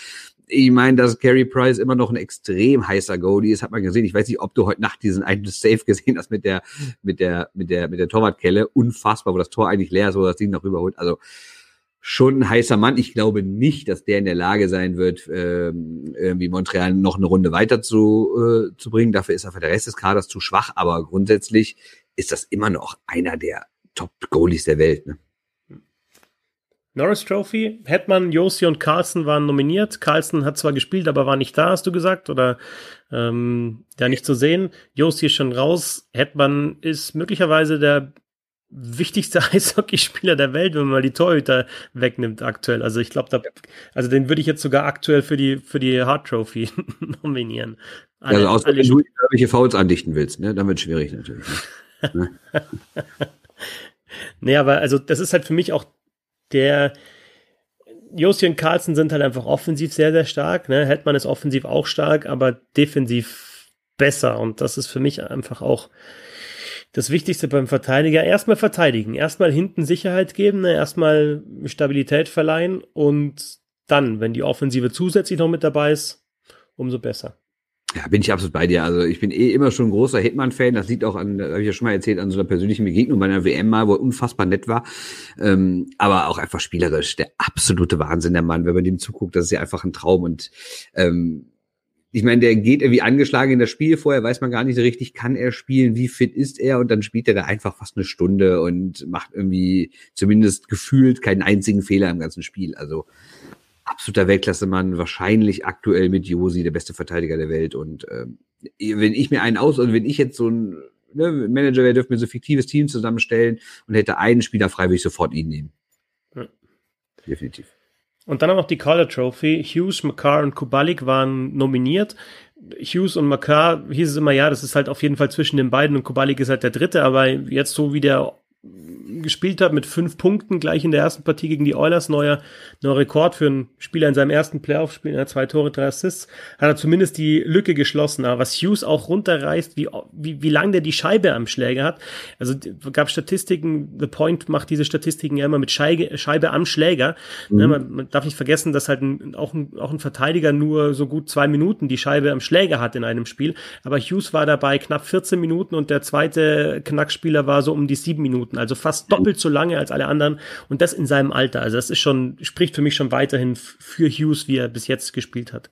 Speaker 2: Ich meine, dass Carey Price immer noch ein extrem heißer Goalie ist, hat man gesehen. Ich weiß nicht, ob du heute Nacht diesen einen Safe gesehen hast mit der, mit der, mit der, mit der Torwartkelle. Unfassbar, wo das Tor eigentlich leer ist, wo das Ding noch rüberholt. Also, schon ein heißer Mann. Ich glaube nicht, dass der in der Lage sein wird, ähm, irgendwie Montreal noch eine Runde weiter zu, äh, zu bringen. Dafür ist einfach der Rest des Kaders zu schwach. Aber grundsätzlich ist das immer noch einer der Top-Goalies der Welt. Ne?
Speaker 1: Norris Trophy, Hetman, Josi und Carlson waren nominiert. Carlson hat zwar gespielt, aber war nicht da, hast du gesagt, oder ähm, ja nicht zu sehen. Josi ist schon raus. Hetman ist möglicherweise der wichtigste (laughs) Eishockeyspieler der Welt, wenn man mal die Torhüter wegnimmt aktuell. Also ich glaube, da, also den würde ich jetzt sogar aktuell für die für die Hart Trophy (laughs) nominieren.
Speaker 2: Alle, also außer wenn du irgendwelche Fouls andichten willst, ne, dann wird schwierig natürlich. Ne? (laughs)
Speaker 1: nee, aber also das ist halt für mich auch der Josi und Carlsen sind halt einfach offensiv sehr, sehr stark. Ne? Heldmann ist offensiv auch stark, aber defensiv besser. Und das ist für mich einfach auch das Wichtigste beim Verteidiger. Erstmal verteidigen, erstmal hinten Sicherheit geben, ne? erstmal Stabilität verleihen und dann, wenn die Offensive zusätzlich noch mit dabei ist, umso besser.
Speaker 2: Ja, bin ich absolut bei dir. Also ich bin eh immer schon ein großer Hitman-Fan. Das liegt auch an, habe ich ja schon mal erzählt, an so einer persönlichen Begegnung bei einer WM mal, wo er unfassbar nett war. Ähm, aber auch einfach spielerisch. Der absolute Wahnsinn, der Mann. Wenn man dem zuguckt, das ist ja einfach ein Traum. Und ähm, ich meine, der geht irgendwie angeschlagen in das Spiel vorher, weiß man gar nicht so richtig, kann er spielen, wie fit ist er und dann spielt er da einfach fast eine Stunde und macht irgendwie zumindest gefühlt keinen einzigen Fehler im ganzen Spiel. Also absoluter Weltklasse-Mann, wahrscheinlich aktuell mit Josi der beste Verteidiger der Welt. Und ähm, wenn ich mir einen aus, und also wenn ich jetzt so ein ne, Manager wäre, dürfte mir so ein fiktives Team zusammenstellen und hätte einen Spieler frei, würde ich sofort ihn nehmen. Ja. Definitiv.
Speaker 1: Und dann auch noch die Calder Trophy. Hughes, McCarr und Kubalik waren nominiert. Hughes und McCarr hieß es immer, ja, das ist halt auf jeden Fall zwischen den beiden und Kubalik ist halt der dritte, aber jetzt so wie der gespielt hat mit fünf Punkten gleich in der ersten Partie gegen die Oilers, neuer, neuer Rekord für einen Spieler in seinem ersten Playoff-Spiel, er zwei Tore, drei Assists, hat er zumindest die Lücke geschlossen. Aber was Hughes auch runterreißt, wie, wie, wie lang der die Scheibe am Schläger hat. Also gab Statistiken, The Point macht diese Statistiken ja immer mit Scheibe, Scheibe am Schläger. Mhm. Ne, man, man, darf nicht vergessen, dass halt ein, auch, ein, auch ein Verteidiger nur so gut zwei Minuten die Scheibe am Schläger hat in einem Spiel. Aber Hughes war dabei knapp 14 Minuten und der zweite Knackspieler war so um die sieben Minuten. Also fast doppelt so lange als alle anderen und das in seinem Alter. Also das ist schon, spricht für mich schon weiterhin für Hughes, wie er bis jetzt gespielt hat.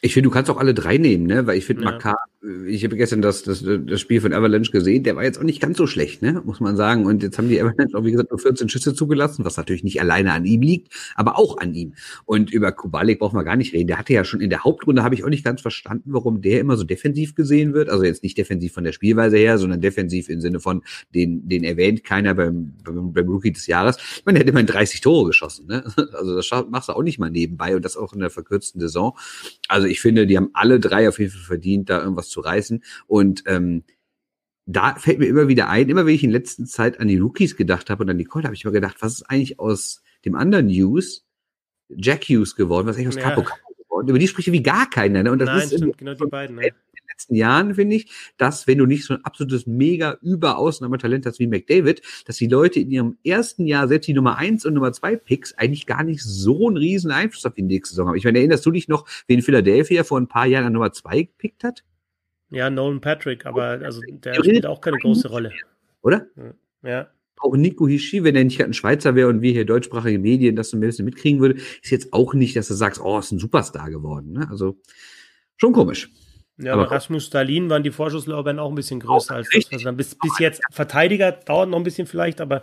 Speaker 2: Ich finde, du kannst auch alle drei nehmen, ne? Weil ich finde, ja. Makar ich habe gestern das, das, das Spiel von Avalanche gesehen, der war jetzt auch nicht ganz so schlecht, ne, muss man sagen. Und jetzt haben die Avalanche auch, wie gesagt, nur 14 Schüsse zugelassen, was natürlich nicht alleine an ihm liegt, aber auch an ihm. Und über Kubalik brauchen wir gar nicht reden. Der hatte ja schon in der Hauptrunde, habe ich auch nicht ganz verstanden, warum der immer so defensiv gesehen wird. Also jetzt nicht defensiv von der Spielweise her, sondern defensiv im Sinne von, den, den erwähnt keiner beim, beim, beim Rookie des Jahres. Ich meine, der hat immerhin 30 Tore geschossen, ne. (laughs) Also das machst du auch nicht mal nebenbei und das auch in der verkürzten Saison. Also ich finde, die haben alle drei auf jeden Fall verdient, da irgendwas zu reißen. Und ähm, da fällt mir immer wieder ein, immer wenn ich in letzter Zeit an die Rookies gedacht habe und an die Colt, habe ich immer gedacht, was ist eigentlich aus dem anderen News Jack Hughes geworden, was ist eigentlich aus ja. Capo Capo geworden? Über die spricht wie gar keiner. Ne? Und das Nein, ist stimmt, genau die beiden. Ne? In den letzten Jahren finde ich, dass wenn du nicht so ein absolutes mega Überausnahmetalent hast wie McDavid, dass die Leute in ihrem ersten Jahr selbst die Nummer eins und Nummer zwei Picks eigentlich gar nicht so einen riesen Einfluss auf die nächste Saison haben. Ich meine, erinnerst du dich noch, wen Philadelphia vor ein paar Jahren an Nummer zwei gepickt hat?
Speaker 1: Ja, Nolan Patrick, aber also der spielt auch keine große Rolle.
Speaker 2: Oder?
Speaker 1: Ja.
Speaker 2: auch Nico Hischi, wenn er nicht gerade ein Schweizer wäre und wir hier deutschsprachige Medien das so ein bisschen mitkriegen würde, ist jetzt auch nicht, dass du sagst, oh, ist ein Superstar geworden. Ne? Also schon komisch.
Speaker 1: Ja, aber Rasmus Stalin waren die Vorschusslorbeeren auch ein bisschen größer als das. Also bis, bis jetzt Verteidiger dauert noch ein bisschen vielleicht, aber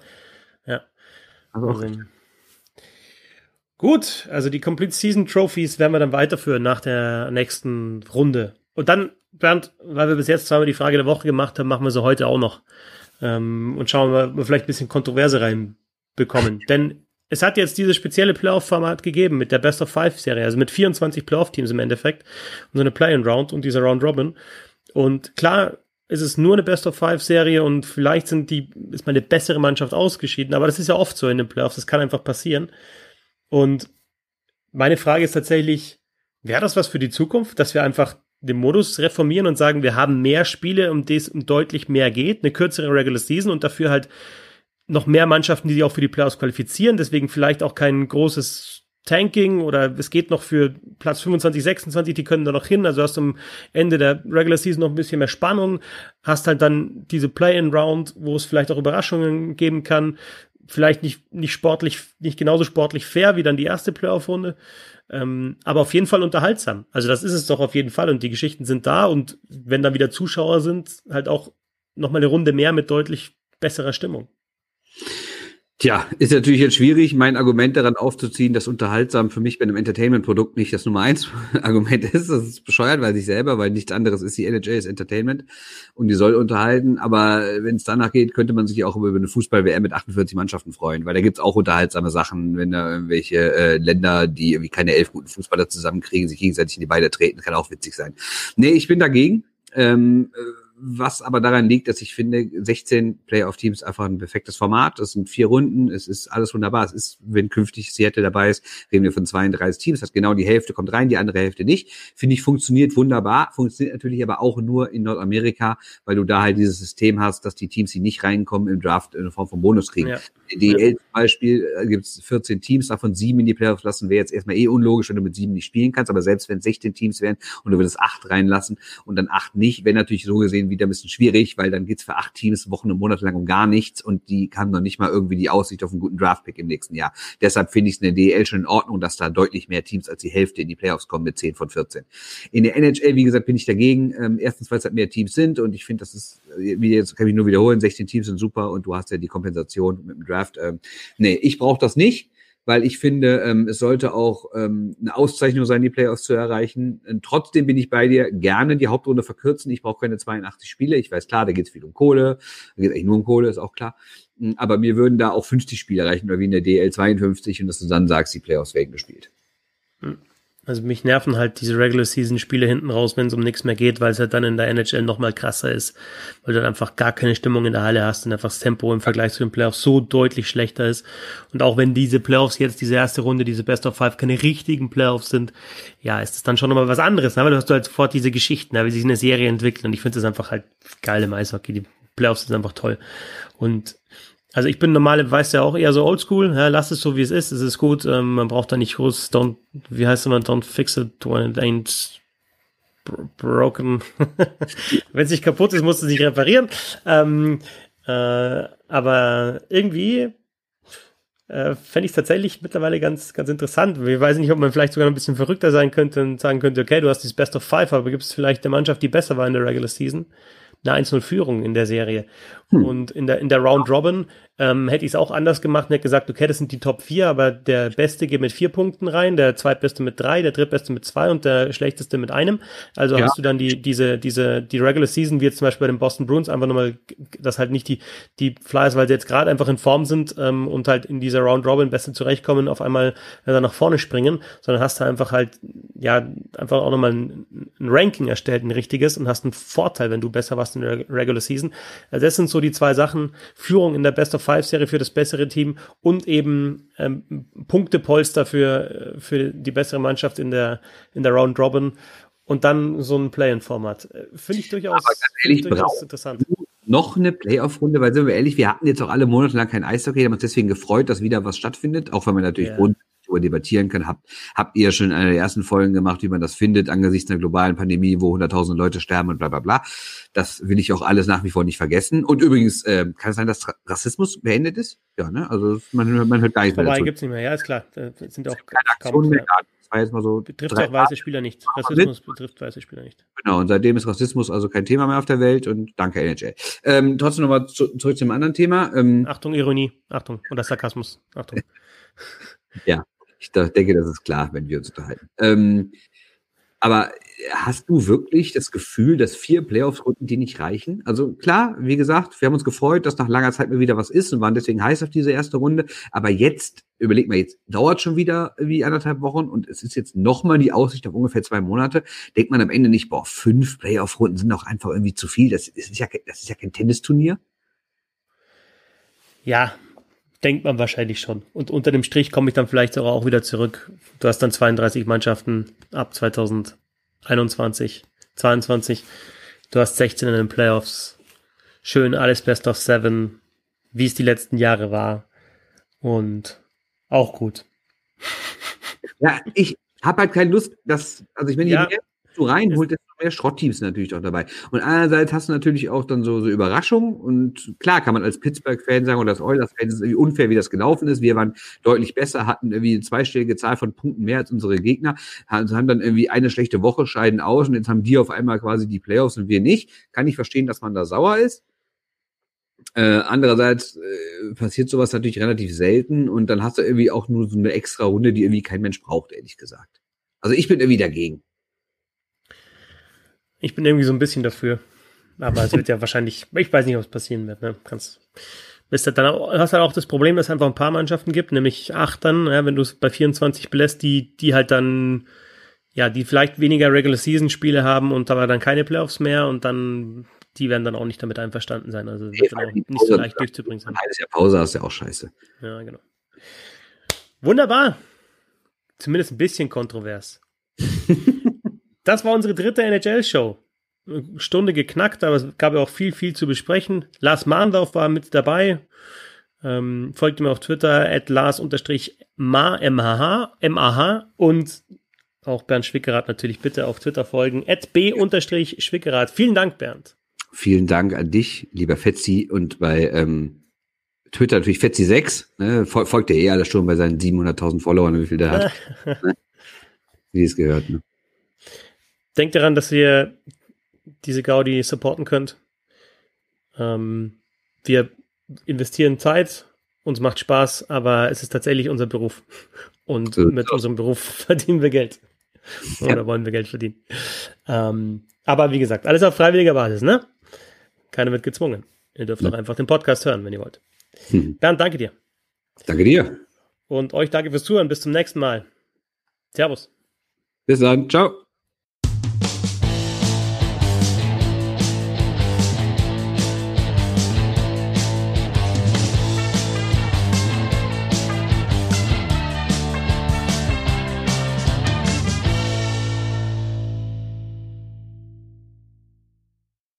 Speaker 1: ja. Also, also Gut, also die Complete Season Trophies werden wir dann weiterführen nach der nächsten Runde. Und dann, Bernd, weil wir bis jetzt zweimal die Frage der Woche gemacht haben, machen wir sie heute auch noch. Ähm, und schauen, ob wir vielleicht ein bisschen Kontroverse reinbekommen. (laughs) Denn es hat jetzt dieses spezielle Playoff-Format gegeben mit der Best of Five-Serie, also mit 24 Playoff-Teams im Endeffekt und so eine Play-in-Round und dieser Round-Robin. Und klar ist es nur eine Best of Five-Serie und vielleicht sind die, ist mal eine bessere Mannschaft ausgeschieden, aber das ist ja oft so in den Playoffs, das kann einfach passieren. Und meine Frage ist tatsächlich, wäre das was für die Zukunft, dass wir einfach den Modus reformieren und sagen, wir haben mehr Spiele, um die es deutlich mehr geht, eine kürzere Regular Season und dafür halt noch mehr Mannschaften, die sich auch für die Playoffs qualifizieren, deswegen vielleicht auch kein großes Tanking oder es geht noch für Platz 25, 26, die können da noch hin. Also hast du am Ende der Regular Season noch ein bisschen mehr Spannung, hast halt dann diese Play-in-Round, wo es vielleicht auch Überraschungen geben kann. Vielleicht nicht, nicht sportlich, nicht genauso sportlich fair wie dann die erste Playoff-Runde, ähm, aber auf jeden Fall unterhaltsam. Also das ist es doch auf jeden Fall und die Geschichten sind da und wenn dann wieder Zuschauer sind, halt auch nochmal eine Runde mehr mit deutlich besserer Stimmung.
Speaker 2: Tja, ist natürlich jetzt schwierig, mein Argument daran aufzuziehen, dass unterhaltsam für mich bei einem Entertainment-Produkt nicht das Nummer eins (laughs) Argument ist. Das ist bescheuert, weil ich selber, weil nichts anderes ist. Die NHL ist Entertainment und die soll unterhalten. Aber wenn es danach geht, könnte man sich auch über eine Fußball-WM mit 48 Mannschaften freuen, weil da gibt's auch unterhaltsame Sachen, wenn da irgendwelche äh, Länder, die irgendwie keine elf guten Fußballer zusammenkriegen, sich gegenseitig in die Beine treten, kann auch witzig sein. Nee, ich bin dagegen. Ähm, äh, was aber daran liegt, dass ich finde, 16 Playoff-Teams einfach ein perfektes Format. Das sind vier Runden, es ist alles wunderbar. Es ist, wenn künftig Seattle dabei ist, reden wir von 32 Teams. Das heißt, genau die Hälfte kommt rein, die andere Hälfte nicht. Finde ich, funktioniert wunderbar. Funktioniert natürlich aber auch nur in Nordamerika, weil du da halt dieses System hast, dass die Teams, die nicht reinkommen, im Draft in Form von Bonus kriegen. Ja. DL zum Beispiel gibt es 14 Teams, davon sieben in die Playoffs lassen, wäre jetzt erstmal eh unlogisch, wenn du mit sieben nicht spielen kannst, aber selbst wenn es 16 Teams wären und du würdest acht reinlassen und dann acht nicht, wäre natürlich so gesehen wieder ein bisschen schwierig, weil dann geht's für acht Teams Wochen und Monate lang um gar nichts und die haben noch nicht mal irgendwie die Aussicht auf einen guten Draftpick im nächsten Jahr. Deshalb finde ich es in der DL schon in Ordnung, dass da deutlich mehr Teams als die Hälfte in die Playoffs kommen mit 10 von 14. In der NHL, wie gesagt, bin ich dagegen. Ähm, erstens, weil es halt mehr Teams sind und ich finde, das ist, wie jetzt kann ich nur wiederholen, 16 Teams sind super und du hast ja die Kompensation mit dem Draft. Ähm, nee, ich brauche das nicht weil ich finde, ähm, es sollte auch ähm, eine Auszeichnung sein, die Playoffs zu erreichen. Und trotzdem bin ich bei dir, gerne die Hauptrunde verkürzen. Ich brauche keine 82 Spiele. Ich weiß klar, da geht es viel um Kohle, da geht eigentlich nur um Kohle, ist auch klar. Hm, aber mir würden da auch 50 Spiele reichen, oder wie in der DL 52 und dass du dann sagst, die Playoffs werden gespielt.
Speaker 1: Hm. Also mich nerven halt diese Regular Season Spiele hinten raus, wenn es um nichts mehr geht, weil es halt dann in der NHL noch mal krasser ist, weil du dann einfach gar keine Stimmung in der Halle hast und einfach das Tempo im Vergleich zu den Playoffs so deutlich schlechter ist. Und auch wenn diese Playoffs jetzt diese erste Runde, diese Best of Five keine richtigen Playoffs sind, ja, ist es dann schon nochmal was anderes, ne? weil du hast halt sofort diese Geschichten, ne? wie sich eine Serie entwickelt und ich finde das einfach halt geil im Eishockey. Die Playoffs sind einfach toll. Und also ich bin normale, weißt ja auch eher so oldschool, ja, lass es so wie es ist, es ist gut, ähm, man braucht da nicht groß, don't, wie heißt es immer, don't fix it when it ain't broken. (laughs) Wenn es nicht kaputt ist, musst du es nicht reparieren. Ähm, äh, aber irgendwie äh, fände ich es tatsächlich mittlerweile ganz, ganz interessant. Ich weiß nicht, ob man vielleicht sogar ein bisschen verrückter sein könnte und sagen könnte, okay, du hast dieses Best of Five, aber gibt es vielleicht eine Mannschaft, die besser war in der Regular Season? Eine 1-0-Führung in der Serie. Hm. Und in der, in der Round Robin ähm, hätte ich es auch anders gemacht und hätte gesagt, okay, das sind die Top 4, aber der Beste geht mit vier Punkten rein, der Zweitbeste mit drei, der Drittbeste mit zwei und der Schlechteste mit einem. Also ja. hast du dann die, diese, diese, die Regular Season, wie jetzt zum Beispiel bei den Boston Bruins, einfach nochmal, dass halt nicht die, die Flyers, weil sie jetzt gerade einfach in Form sind ähm, und halt in dieser Round Robin besser zurechtkommen, auf einmal äh, dann nach vorne springen, sondern hast du einfach halt, ja, einfach auch nochmal ein, ein Ranking erstellt, ein richtiges und hast einen Vorteil, wenn du besser warst in der Regular Season. Also das sind so die zwei Sachen. Führung in der Best of Five-Serie für das bessere Team und eben ähm, Punktepolster für, für die bessere Mannschaft in der, in der Round Robin und dann so ein Play-in-Format. Äh, finde ich durchaus,
Speaker 2: ehrlich, durchaus interessant. Noch eine Playoff-Runde, weil sind wir ehrlich, wir hatten jetzt auch alle Monate lang kein Eishockey, haben uns deswegen gefreut, dass wieder was stattfindet, auch wenn man natürlich ja. Darüber debattieren kann. Habt, habt ihr schon in einer der ersten Folgen gemacht, wie man das findet, angesichts einer globalen Pandemie, wo hunderttausend Leute sterben und bla bla bla. Das will ich auch alles nach wie vor nicht vergessen. Und übrigens, äh, kann es sein, dass Rassismus beendet ist? Ja, ne? Also man, man hört gar nichts
Speaker 1: mehr dazu. gibt's nicht mehr, ja, ist klar. Da sind auch keine Aktionen mehr. Das war jetzt mal so betrifft auch weiße Spieler nicht. Rassismus betrifft weiße Spieler nicht.
Speaker 2: Genau, und seitdem ist Rassismus also kein Thema mehr auf der Welt und danke NHL. Ähm, trotzdem nochmal zu, zurück zum anderen Thema.
Speaker 1: Ähm, Achtung, Ironie, Achtung, oder Sarkasmus, Achtung.
Speaker 2: ja, ich denke, das ist klar, wenn wir uns unterhalten. Ähm, aber hast du wirklich das Gefühl, dass vier Playoffs-Runden die nicht reichen? Also klar, wie gesagt, wir haben uns gefreut, dass nach langer Zeit mal wieder was ist und waren deswegen heiß auf diese erste Runde. Aber jetzt, überleg mal, jetzt dauert schon wieder wie anderthalb Wochen und es ist jetzt nochmal die Aussicht auf ungefähr zwei Monate. Denkt man am Ende nicht, boah, fünf Playoff-Runden sind doch einfach irgendwie zu viel. Das ist ja, das ist ja kein Tennisturnier.
Speaker 1: Ja, denkt man wahrscheinlich schon. Und unter dem Strich komme ich dann vielleicht auch wieder zurück. Du hast dann 32 Mannschaften ab 2021, 22. Du hast 16 in den Playoffs. Schön alles Best of Seven, wie es die letzten Jahre war. Und auch gut.
Speaker 2: Ja, ich habe halt keine Lust, dass, also ich meine, ja. je mehr du reinholst, desto mehr Schrottteams natürlich auch dabei. Und einerseits hast du natürlich auch dann so, so Überraschungen und klar kann man als Pittsburgh-Fan sagen oder als Oilers-Fan, ist irgendwie unfair, wie das gelaufen ist. Wir waren deutlich besser, hatten irgendwie eine zweistellige Zahl von Punkten mehr als unsere Gegner, haben dann irgendwie eine schlechte Woche, scheiden aus und jetzt haben die auf einmal quasi die Playoffs und wir nicht. Kann ich verstehen, dass man da sauer ist. Äh, andererseits äh, passiert sowas natürlich relativ selten und dann hast du irgendwie auch nur so eine extra Runde, die irgendwie kein Mensch braucht, ehrlich gesagt. Also ich bin irgendwie dagegen.
Speaker 1: Ich bin irgendwie so ein bisschen dafür. Aber es wird ja wahrscheinlich, ich weiß nicht, was passieren wird. Ne? Kannst, bist halt dann hast halt auch das Problem, dass es einfach ein paar Mannschaften gibt, nämlich acht dann, ja, wenn du es bei 24 belässt, die, die halt dann, ja, die vielleicht weniger Regular Season Spiele haben und aber dann keine Playoffs mehr und dann, die werden dann auch nicht damit einverstanden sein. Also wird dann auch nicht so leicht durchzubringen sein.
Speaker 2: Ein Jahr Pause ist ja auch scheiße.
Speaker 1: Ja, genau. Wunderbar. Zumindest ein bisschen kontrovers. (laughs) Das war unsere dritte NHL-Show. Stunde geknackt, aber es gab ja auch viel, viel zu besprechen. Lars Mahndorf war mit dabei. Ähm, folgt mir auf Twitter at Lars-MAH MAH und auch Bernd Schwickerath natürlich bitte auf Twitter folgen. At B-Schwickerath. Vielen Dank, Bernd.
Speaker 2: Vielen Dank an dich, lieber Fetzi. Und bei ähm, Twitter natürlich Fetzi6. Ne? Folgt er eh alles schon bei seinen 700.000 Followern, wie viel der hat. (laughs) ne? Wie es gehört. Ne?
Speaker 1: Denkt daran, dass ihr diese Gaudi supporten könnt. Ähm, wir investieren Zeit, uns macht Spaß, aber es ist tatsächlich unser Beruf. Und mit unserem Beruf (laughs) verdienen wir Geld. Oder ja. wollen wir Geld verdienen. Ähm, aber wie gesagt, alles auf freiwilliger Basis, ne? Keiner wird gezwungen. Ihr dürft ja. auch einfach den Podcast hören, wenn ihr wollt. Hm. Bernd, danke dir.
Speaker 2: Danke dir.
Speaker 1: Und euch danke fürs Zuhören. Bis zum nächsten Mal. Servus.
Speaker 2: Bis dann. Ciao.